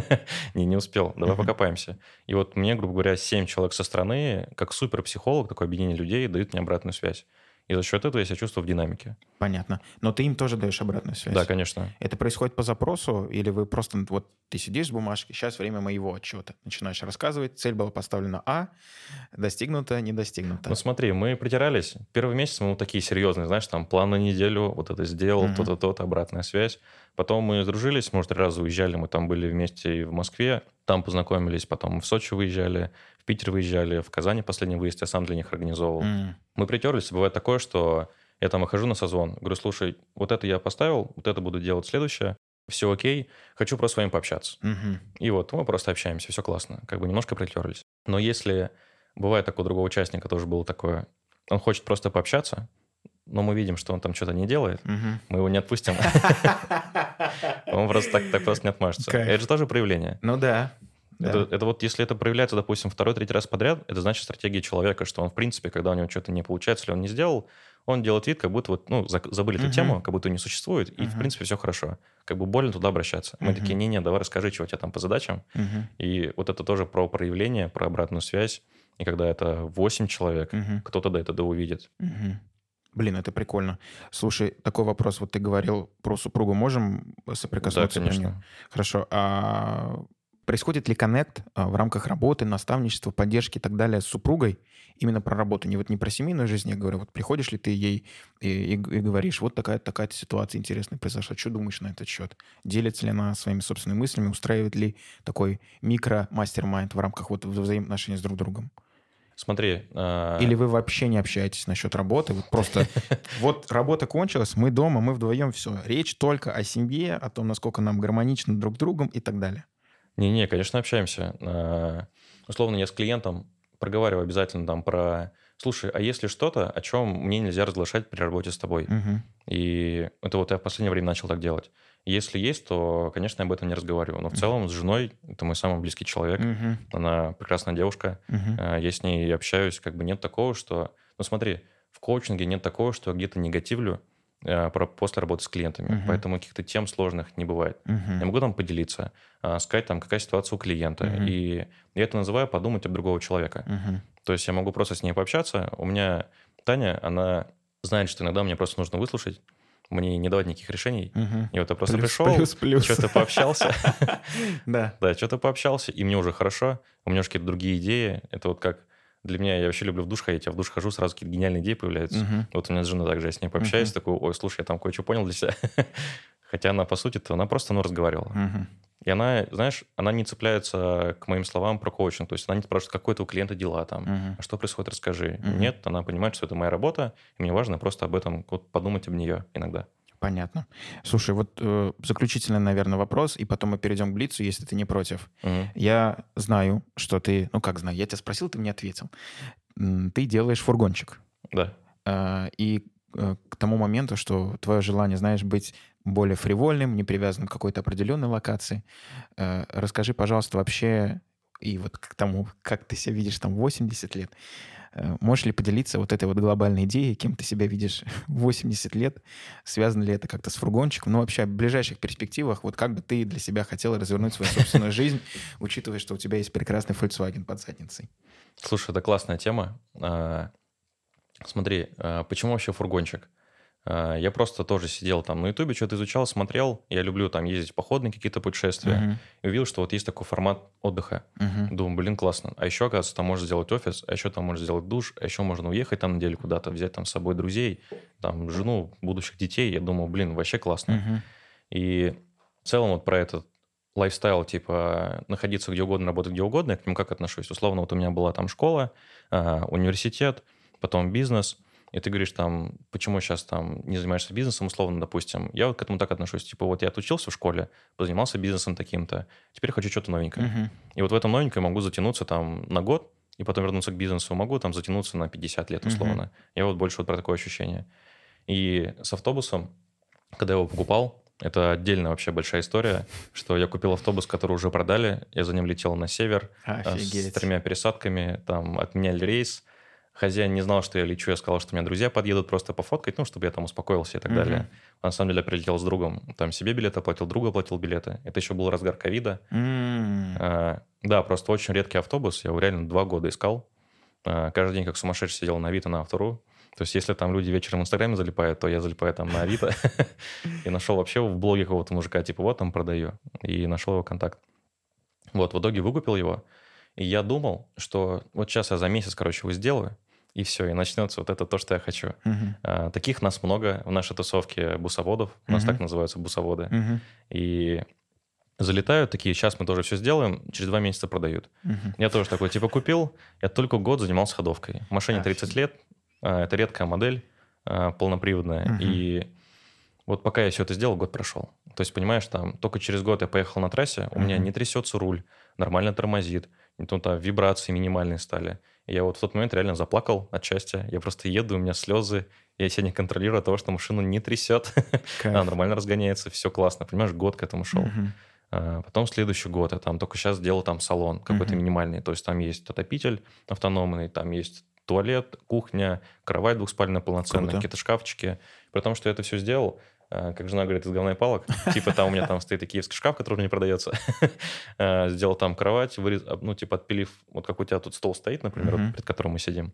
не, не успел, давай покопаемся. И вот мне, грубо говоря, семь человек со стороны, как суперпсихолог, такое объединение людей, дают мне обратную связь. И за счет этого я себя чувствую в динамике. Понятно. Но ты им тоже даешь обратную связь. Да, конечно. Это происходит по запросу, или вы просто, вот ты сидишь с бумажкой, сейчас время моего отчета. Начинаешь рассказывать, цель была поставлена А, достигнута, не достигнута. Ну смотри, мы притирались. Первый месяц мы вот такие серьезные, знаешь, там план на неделю, вот это сделал, то-то, то-то, обратная связь. Потом мы сдружились, может, три раза уезжали, мы там были вместе и в Москве, там познакомились, потом в Сочи выезжали, в Питер выезжали, в Казани последний выезд я сам для них организовывал. М. Мы притерлись, бывает такое, что я там выхожу на созвон, говорю, слушай, вот это я поставил, вот это буду делать следующее, все окей, хочу просто с вами пообщаться. Мгм. И вот мы просто общаемся, все классно, как бы немножко притерлись. Но если бывает такой у другого участника тоже было такое, он хочет просто пообщаться, но мы видим, что он там что-то не делает, Мгм. мы его не отпустим. Он просто так, просто не отмажется. Это же тоже проявление. Ну да. да. Это, вот если это проявляется, допустим, второй, третий раз подряд, это значит стратегия человека, что он, в принципе, когда у него что-то не получается или он не сделал, он делает вид, как будто вот, ну, забыли эту тему, как будто не существует, и, в принципе, все хорошо. Как бы больно туда обращаться. Мы такие, не-не, давай расскажи, что у тебя там по задачам. И вот это тоже про проявление, про обратную связь. И когда это 8 человек, Мгм. кто-то до этого увидит. Блин, это прикольно. Слушай, такой вопрос. Вот ты говорил про супругу. Можем Да, соприкоснуться неё? конечно. Хорошо. А происходит ли коннект а, в рамках работы, наставничества, поддержки и так далее с супругой именно про работу? Не вот не про семейную жизнь, я говорю. Вот приходишь ли ты ей и, и- и говоришь, вот такая такая ситуация интересная произошла. Что думаешь на этот счет? Делится ли она своими собственными мыслями? Устраивает ли такой микро-мастер-майнд в рамках вот вза- взаимоотношений с друг другом? Смотри, а, Или вы вообще не общаетесь насчет работы? Вот просто вот работа кончилась, мы дома, мы вдвоем, все. Речь только о семье, о том, насколько нам гармонично друг с другом и так далее. Не-не, конечно, общаемся. А, Условно, я с клиентом проговариваю обязательно там про... Слушай, а если что-то, о чем мне нельзя разглашать при работе с тобой? Мгм. И это вот я в последнее время начал так делать. Если есть, то, конечно, я об этом не разговариваю. Но в целом с женой, это мой самый близкий человек, Мгм. она прекрасная девушка. А, я с ней общаюсь, как бы нет такого, что... Ну смотри, в коучинге нет такого, что я где-то негативлю про- после работы с клиентами. Мгм. Поэтому каких-то тем сложных не бывает. Я Мгм. могу там поделиться, а, сказать там, какая ситуация у клиента. Мгм. И я это называю подумать об другого человека. Мгм. То есть я могу просто с ней пообщаться. У меня Таня, она знает, что иногда мне просто нужно выслушать, мне не давать никаких решений. Мгм. И вот я просто Плюс, пришел, плюс, плюс. что-то пообщался. Да. Да, что-то пообщался, и мне уже хорошо, у меня уже какие-то другие идеи. Это вот как для меня, я вообще люблю в душ ходить, я в душ хожу, сразу какие-то гениальные идеи появляются. Вот у меня с женой также, я с ней пообщаюсь, такой, ой, слушай, я там кое-что понял для себя. Хотя она, по сути-то, она просто, ну, разговаривала. И она, знаешь, она не цепляется к моим словам про коучинг. То есть она не спрашивает, какое у клиента дела там, Мгм. а что происходит, расскажи. Мгм. Нет, она понимает, что это моя работа, и мне важно просто об этом вот подумать об нее иногда. Понятно. Слушай, вот э, заключительный, наверное, вопрос, и потом мы перейдем к Блицу, если ты не против. Мгм. Я знаю, что ты... Ну, как знаю, я тебя спросил, ты мне ответил. Ты делаешь фургончик. Да. А, И э, к тому моменту, что твое желание, знаешь, быть более фривольным, не привязанным к какой-то определенной локации, э, расскажи, пожалуйста, вообще, и вот к тому, как ты себя видишь там в 80 лет, э, можешь ли поделиться вот этой вот глобальной идеей, кем ты себя видишь в 80 лет, связано ли это как-то с фургончиком, ну вообще в ближайших перспективах, вот как бы ты для себя хотел развернуть свою собственную жизнь, учитывая, что у тебя есть прекрасный Volkswagen под задницей. Слушай, это классная тема. Смотри, а, почему вообще фургончик? А, Я просто тоже сидел там на Ютубе, что-то изучал, смотрел. Я люблю там ездить в походные какие-то путешествия. Мгм. И увидел, что вот есть такой формат отдыха. Мгм. Думаю, блин, классно. А еще, оказывается, там можно сделать офис, а еще там можно сделать душ, а еще можно уехать там неделю куда-то, взять там с собой друзей, там жену, будущих детей. Я думаю, блин, вообще классно. Мгм. И в целом вот про этот лайфстайл, типа находиться где угодно, работать где угодно, я к нему как отношусь? Условно, вот у меня была там школа, а, университет, потом бизнес, и ты говоришь там, почему сейчас там не занимаешься бизнесом, условно, допустим. Я вот к этому так отношусь. Типа вот я отучился в школе, позанимался бизнесом таким-то, теперь хочу что-то новенькое. Мгм. И вот в этом новенькое могу затянуться там на год, и потом вернуться к бизнесу. Могу там затянуться на 50 лет, условно. Я вот больше вот про такое ощущение. И с автобусом, когда я его покупал, Это отдельная вообще большая история, что я купил автобус, который уже продали, я за ним летел на север э, Офигеть. с тремя пересадками, там отменяли рейс, Хозяин не знал, что я лечу, я сказал, что у меня друзья подъедут просто пофоткать, ну, чтобы я там успокоился и так Мгм. далее. А на самом деле я прилетел с другом, там себе билеты оплатил, друга оплатил билеты. Это еще был разгар ковида. М. А, да, просто очень редкий автобус, я его реально два года искал. А, каждый день как сумасшедший сидел на Авито, на Автору. То есть если там люди вечером в Инстаграме залипают, то я залипаю там на Авито. И нашел вообще в блоге какого-то мужика, типа, вот там продаю. И нашел его контакт. Вот, в итоге выкупил его. И я думал, что вот сейчас я за месяц, короче, его сделаю, и все, и начнется вот это то, что я хочу. Мгм. А, таких нас много в нашей тусовке бусоводов. У нас Мгм. так называются бусоводы. Мгм. И залетают такие, сейчас мы тоже все сделаем, через два месяца продают. Мгм. Я тоже такой, типа, купил, я только год занимался ходовкой. Машине 30 Офигеть. лет, а, это редкая модель, а, полноприводная. Мгм. И вот пока я все это сделал, год прошел. То есть, понимаешь, там только через год я поехал на трассе, у меня Мгм. не трясется руль, нормально тормозит, то там вибрации минимальные стали. Я вот в тот момент реально заплакал от счастья. Я просто еду, у меня слезы, я себя не контролирую от того, что машину не трясет. Она нормально разгоняется, все классно. Понимаешь, год к этому шел. А, Потом следующий год, я там только сейчас сделал там салон какой-то минимальный. То есть там есть отопитель автономный, там есть туалет, кухня, кровать двухспальная полноценная, какие-то шкафчики. При том, что я это все сделал, как жена говорит, из говна и палок. Типа там у меня там стоит и киевский шкаф, который не продается. А, Сделал там кровать, вырез- а, ну типа отпилив, вот как у тебя тут стол стоит, например, вот перед которым мы сидим.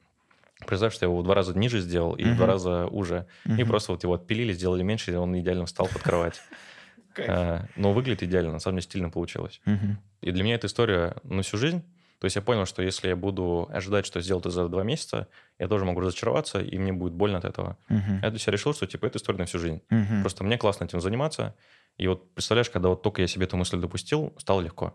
Представь, что я его два раза ниже сделал и Мгм. два раза уже. И Мгм. просто вот его отпилили, сделали меньше, и он идеально встал под кровать. А, Но выглядит идеально, на самом деле стильно получилось. И для меня эта история на всю жизнь. То есть я понял, что если я буду ожидать, что сделал это за два месяца, я тоже могу разочароваться, и мне будет больно от этого. Мгм. Я для себя решил, что типа это история на всю жизнь. Мгм. Просто мне классно этим заниматься. И вот представляешь, когда вот только я себе эту мысль допустил, стало легко.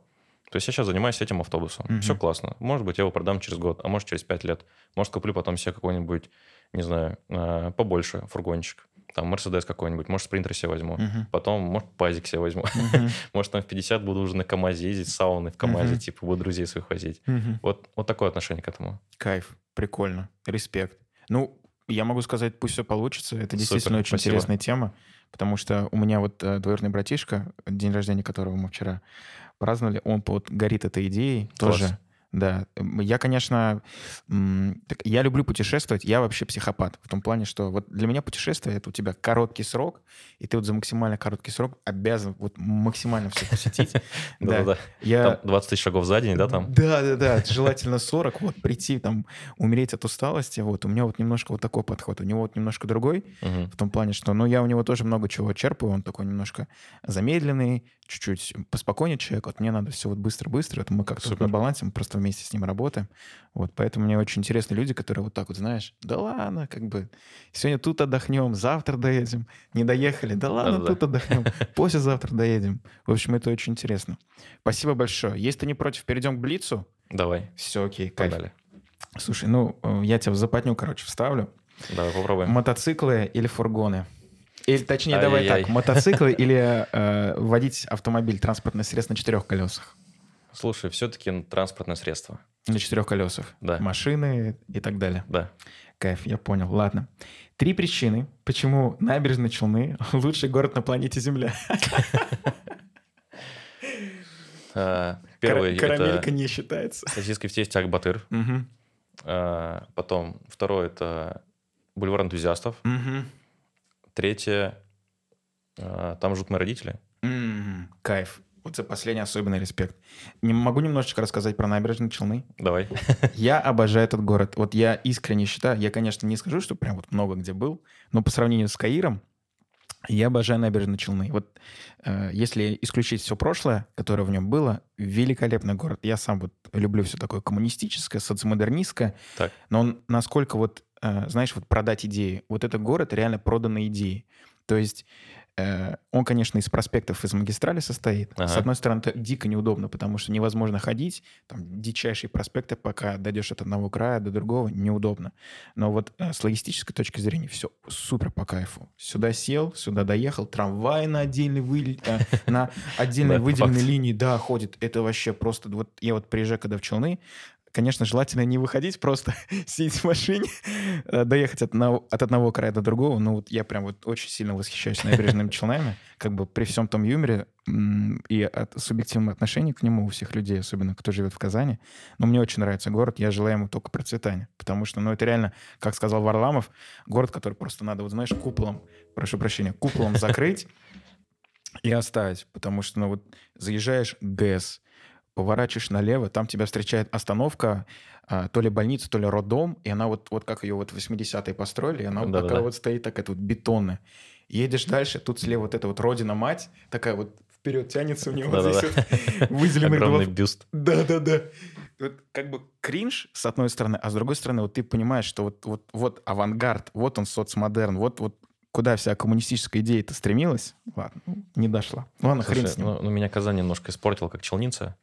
То есть я сейчас занимаюсь этим автобусом. Мгм. Все классно. Может быть, я его продам через год, а может, через пять лет. Может, куплю потом себе какой-нибудь, не знаю, а, побольше фургончик. Там Мерседес какой-нибудь, может, спринтер себе возьму. Мгм. Потом, может, пазик себе возьму. Мгм. Может, там в 50 буду уже на КАМАЗе ездить, сауны в КАМАЗе, Мгм. типа, буду друзей своих возить. Мгм. Вот, вот такое отношение к этому. Кайф, прикольно, респект. Ну, я могу сказать, пусть все получится. Это Супер, действительно очень спасибо. интересная тема, потому что у меня вот э, двоюродный братишка, день рождения которого мы вчера праздновали, он вот горит этой идеей Класс. тоже. Да, я, конечно, я люблю путешествовать, я вообще психопат. В том плане, что вот для меня путешествие это у тебя короткий срок, и ты вот за максимально короткий срок обязан вот максимально все посетить. Да, Да-да-да. я Там 20 тысяч шагов за день, да, там? да, да, да, желательно 40, вот прийти там, умереть от усталости, вот, у меня вот немножко вот такой подход, у него вот немножко другой, в том плане, что, ну, я у него тоже много чего черпаю, он такой немножко замедленный, чуть-чуть поспокойнее человек, вот мне надо все вот быстро-быстро, это мы как-то на балансе, мы просто вместе с ним работаем, вот, поэтому мне очень интересны люди, которые вот так вот, знаешь, да ладно, как бы, сегодня тут отдохнем, завтра доедем, не доехали, да ладно, Да-да-да. тут отдохнем, послезавтра доедем, в общем, это очень интересно. Спасибо большое. Если ты не против, перейдем к Блицу. Давай, Все, окей, кайф. погнали. Слушай, ну, э, я тебя в западню, короче, вставлю. Давай попробуем. Мотоциклы или фургоны? Или, точнее, давай так, мотоциклы или э, водить автомобиль, транспортное средство на четырех колесах? Слушай, все-таки транспортное средство. На четырех колесах. Да. Машины и так далее. Да. Кайф, я понял. Ладно. Три причины, почему набережные Челны лучший город на планете Земля. А, Первый Кара- Карамелька не считается. сосиски в тесте Акбатыр. А, Потом второй это бульвар энтузиастов. Третье а, там живут мои родители. Кайф. Вот за последний особенный респект. Не могу немножечко рассказать про набережные Челны. Давай. Я обожаю этот город. Вот я искренне считаю, я, конечно, не скажу, что прям вот много где был, но по сравнению с Каиром, я обожаю набережные Челны. Вот э, если исключить все прошлое, которое в нем было, великолепный город. Я сам вот люблю все такое коммунистическое, социомодернистское, Так. но он насколько вот, э, знаешь, вот продать идеи. Вот этот город реально проданные идеи. То есть он, конечно, из проспектов, из магистрали состоит. С Ага. одной стороны, это дико неудобно, потому что невозможно ходить. Там дичайшие проспекты, пока дойдешь от одного края до другого, неудобно. Но вот э, с логистической точки зрения все супер по кайфу. Сюда сел, сюда доехал, трамвай на отдельной, вы- э, на отдельной выделенной линии, да, ходит. Это вообще просто... Вот я вот приезжаю, когда в Челны, конечно, желательно не выходить, просто сидеть в машине, э, доехать от одного, от одного края до другого. Ну, вот я прям вот очень сильно восхищаюсь набережными Челнами. Как бы при всем том юморе и от субъективном отношении к нему у всех людей, особенно кто живет в Казани. Но мне очень нравится город, я желаю ему только процветания. Потому что, ну, это реально, как сказал Варламов, город, который просто надо, вот знаешь, куполом, прошу прощения, куполом закрыть, и оставить, потому что, ну, вот заезжаешь ГЭС, поворачиваешь налево, там тебя встречает остановка, а, то ли больница, то ли роддом, и она вот, вот как ее вот в 80-е построили, она вот да, такая да. вот стоит, такая вот бетонная. Едешь дальше, тут слева вот эта вот родина-мать, такая вот вперед тянется у него да, здесь да. вот выделенный Огромный бюст. Да-да-да. Вот как бы кринж, с одной стороны, а с другой стороны, вот ты понимаешь, что вот, вот, вот авангард, вот он соцмодерн, вот, вот куда вся коммунистическая идея-то стремилась, ладно, не дошла. Ладно, Слушай, хрен с ним. Ну, ну, меня Казань немножко испортил как челница.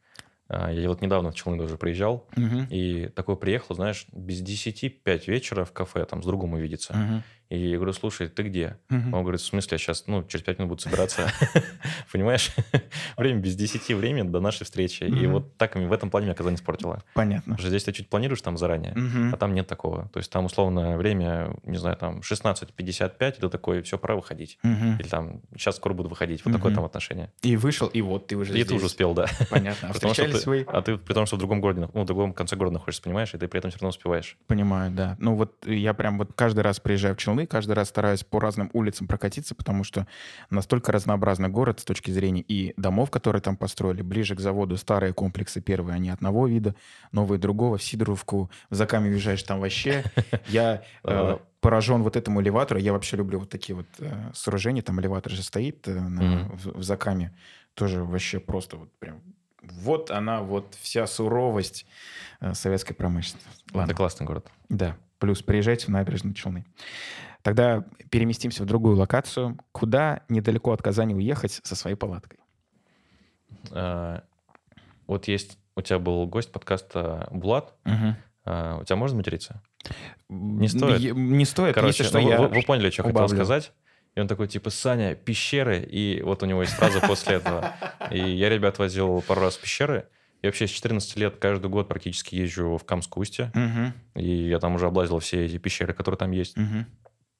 А, я вот недавно в Челны тоже приезжал, угу. и такой приехал, знаешь, без 10 5 вечера в кафе, там, с другом увидеться. Угу. И я говорю, слушай, ты где? Угу. Он говорит, в смысле, я сейчас, ну, через 5 минут буду собираться. Понимаешь? Время без 10 времени до нашей встречи. И вот так в этом плане меня Казань испортила. Понятно. Уже здесь ты чуть планируешь там заранее, а там нет такого. То есть там условно время, не знаю, там 16.55, и ты такой, все, пора выходить. Или там, сейчас скоро буду выходить. Вот такое там отношение. И вышел, и вот ты уже И ты уже успел, да. Понятно. А встречались вы? А ты при том, что в другом городе, ну, в другом конце города находишься, понимаешь, и ты при этом все равно успеваешь. Понимаю, да. Ну вот я прям вот каждый раз приезжаю в Челны, каждый раз стараюсь по разным улицам прокатиться, потому что настолько разнообразный город с точки зрения и домов, которые там построили, ближе к заводу старые комплексы первые, они одного вида, новые другого, в Сидоровку, в Закаме уезжаешь, там вообще. Я э, поражен вот этому элеватору. Я вообще люблю вот такие вот э, сооружения. Там элеватор же стоит э, в Закаме. Тоже вообще просто вот прям вот она, вот вся суровость советской промышленности. Ладно. Это классный город. Да. Плюс приезжайте в набережные Челны. Тогда переместимся в другую локацию. Куда недалеко от Казани уехать со своей палаткой? А, вот есть... У тебя был гость подкаста Булат. Угу. А, у тебя можно материться? Не стоит? Не стоит. Короче, что ну, я вы, вы поняли, что убавлю. хотел сказать. И он такой, типа, Саня, пещеры. И вот у него есть фраза после этого. И я ребят возил пару раз в пещеры. Я вообще с 14 лет каждый год практически езжу в Камское устье. Угу. И я там уже облазил все эти пещеры, которые там есть. Угу.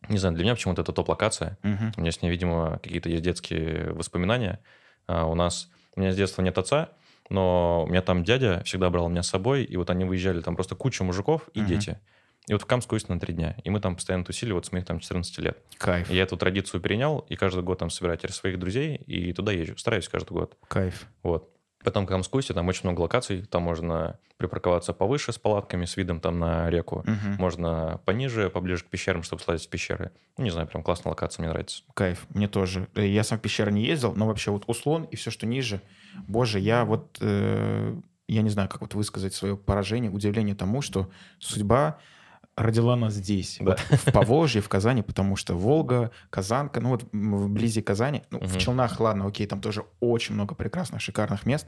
Не знаю, для меня почему-то это топ-локация. Угу. У меня с ней, видимо, какие-то есть детские воспоминания. А у нас... У меня с детства нет отца, но у меня там дядя всегда брал меня с собой, и вот они выезжали, там просто куча мужиков и угу. дети. И вот в Камскую на три дня. И мы там постоянно тусили вот с моих там 14 лет. Кайф. И я эту традицию перенял, и каждый год там собираю своих друзей, и туда езжу. Стараюсь каждый год. Кайф. Вот. Потом Камскуйсе, там очень много локаций, там можно припарковаться повыше с палатками, с видом там на реку, угу. можно пониже, поближе к пещерам, чтобы слазить в пещеры. Ну, не знаю, прям классная локация, мне нравится. Кайф, мне тоже. Э, я сам в пещеры не ездил, но вообще вот услон и все, что ниже, боже, я вот, э, я не знаю, как вот высказать свое поражение, удивление тому, что судьба родила нас здесь, да. вот, в Поволжье, в Казани, потому что Волга, Казанка, ну вот вблизи Казани, ну, угу. в Челнах, ладно, окей, там тоже очень много прекрасных, шикарных мест,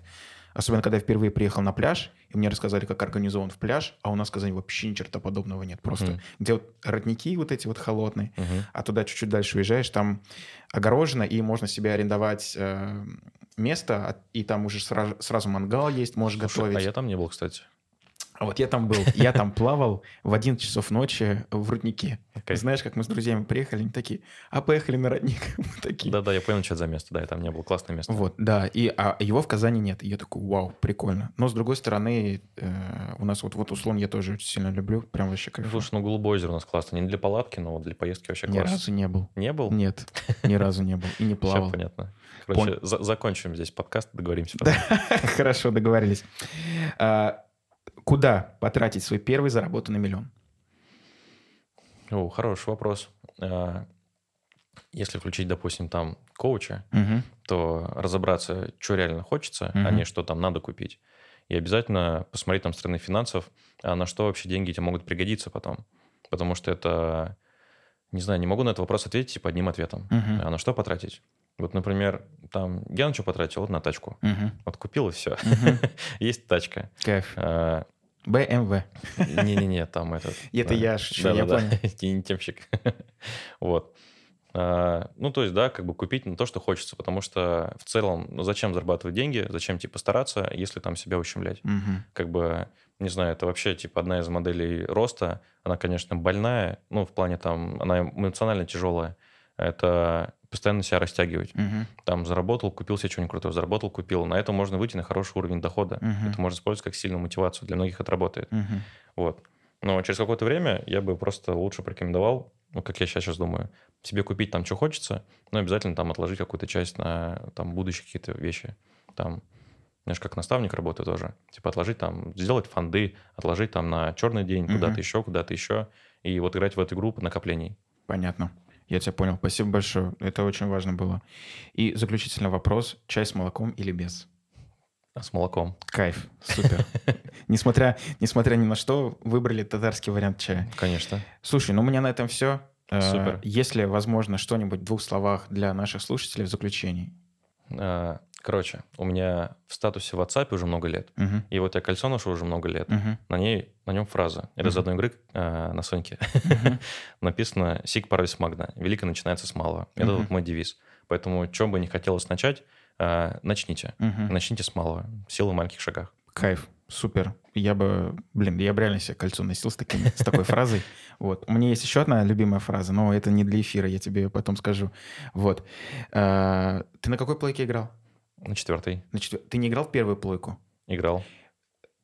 особенно когда я впервые приехал на пляж, и мне рассказали, как организован в пляж, а у нас в Казани вообще ни черта подобного нет, просто угу. где вот родники вот эти вот холодные, угу. а туда чуть-чуть дальше уезжаешь, там огорожено, и можно себе арендовать э, место, и там уже сразу, сразу мангал есть, можешь Слушай, готовить. А я там не был, кстати. А вот я там был, я там плавал в 11 часов ночи в руднике. Okay. Знаешь, как мы с друзьями приехали, они такие, а поехали на родник. такие. Да-да, я понял, что это за место, да, я там не был, классное место. Вот, да, и а его в Казани нет. И я такой, вау, прикольно. Но с другой стороны, э, у нас вот, вот услон я тоже очень сильно люблю, прям вообще кайф. Слушай, ну Голубое озеро у нас классно, не для палатки, но для поездки вообще классно. Ни разу не был. Не был? Нет, ни разу не был и не плавал. Все понятно. Короче, закончим здесь подкаст, договоримся. Хорошо, договорились. А, Куда потратить свой первый заработанный миллион? О, хороший вопрос. А, если включить, допустим, там коуча, угу. то разобраться, что реально хочется, угу. а не что там надо купить. И обязательно посмотреть там стороны финансов, а на что вообще деньги тебе могут пригодиться потом. Потому что это, не знаю, не могу на этот вопрос ответить типа одним ответом. Угу. А на что потратить? Вот, например, там я на что потратил? Вот на тачку. Угу. Вот купил и все. Угу. Есть тачка. Кайф. А, BMW. Не-не-не, там этот... Это я шучу, я понял. Темщик. Вот. А, ну, то есть, да, как бы купить на то, что хочется, потому что в целом, ну, зачем зарабатывать деньги, зачем, типа, стараться, если там себя ущемлять? Как бы, не знаю, это вообще, типа, одна из моделей роста, она, конечно, больная, ну, в плане там, она эмоционально тяжелая, это постоянно себя растягивать. Мгм. Там заработал, купил себе что-нибудь крутое, заработал, купил. На этом можно выйти на хороший уровень дохода. Мгм. Это можно использовать как сильную мотивацию. Для многих это работает. Мгм. Вот. Но через какое-то время я бы просто лучше порекомендовал, ну, как я сейчас, сейчас думаю, себе купить там, что хочется, но обязательно там отложить какую-то часть на там будущие какие-то вещи. Там, знаешь, как наставник работаю тоже. Типа отложить там, сделать фонды, отложить там на черный день, Мгм. куда-то еще, куда-то еще. И вот играть в эту игру накоплений. Понятно. Я тебя понял. Спасибо большое. Это очень важно было. И заключительный вопрос. Чай с молоком или без? А с молоком, Кайф. Супер. Несмотря, несмотря ни на что, выбрали татарский вариант чая. конечно. Слушай, ну у меня на этом все. Супер. Если возможно, что-нибудь в двух словах для наших слушателей в заключении. Короче, у меня в статусе в WhatsApp уже много лет. Мгм. И вот я кольцо ношу уже много лет. Мгм. На ней, на нем фраза. Это из Мгм. одной игры а, на Соньке. Мгм. Написано «Сик парвис магна». Великое начинается с малого. Это Мгм. вот мой девиз. Поэтому, чем бы не хотелось начать, а, начните. Мгм. Начните с малого. Сила в маленьких шагах. Кайф. Супер. Я бы, блин, я бы реально себе кольцо носил с, таким, с такой фразой. Вот. У меня есть еще одна любимая фраза, но это не для эфира, я тебе ее потом скажу. Вот. А, Ты на какой плойке играл? На четвертой На четвер- Ты не играл в первую плойку? играл.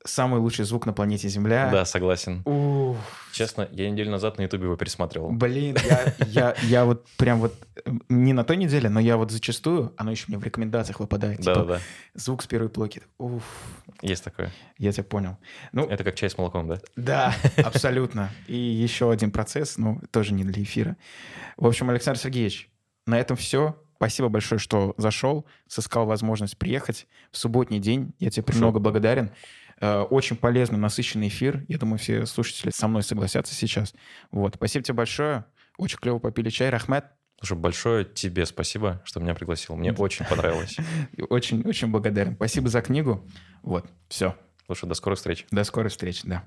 Самый лучший звук на планете Земля. Да, согласен. Уф, Честно, я неделю назад на Ютубе его пересматривал. Блин, я, я, я вот прям вот э, не на той неделе, но я вот зачастую, оно еще мне в рекомендациях выпадает. типа, Да-да-да, звук с первой плойки. Уф, есть такое. я тебя понял. Ну, Это как чай с молоком, да? Да, абсолютно. И еще один процесс, ну, тоже не для эфира. В общем, Александр Сергеевич, на этом все. Спасибо большое, что зашел, сыскал возможность приехать в субботний день. Я тебе Хорошо. много благодарен. Э, Очень полезный, насыщенный эфир. Я думаю, все слушатели со мной согласятся сейчас. Вот. Спасибо тебе большое. Очень клево попили чай. Рахмет, Слушай, большое тебе спасибо, что меня пригласил. Мне очень понравилось. очень-очень благодарен. Спасибо за книгу. Вот, все. Слушай, до скорых встреч. До скорой встречи, да.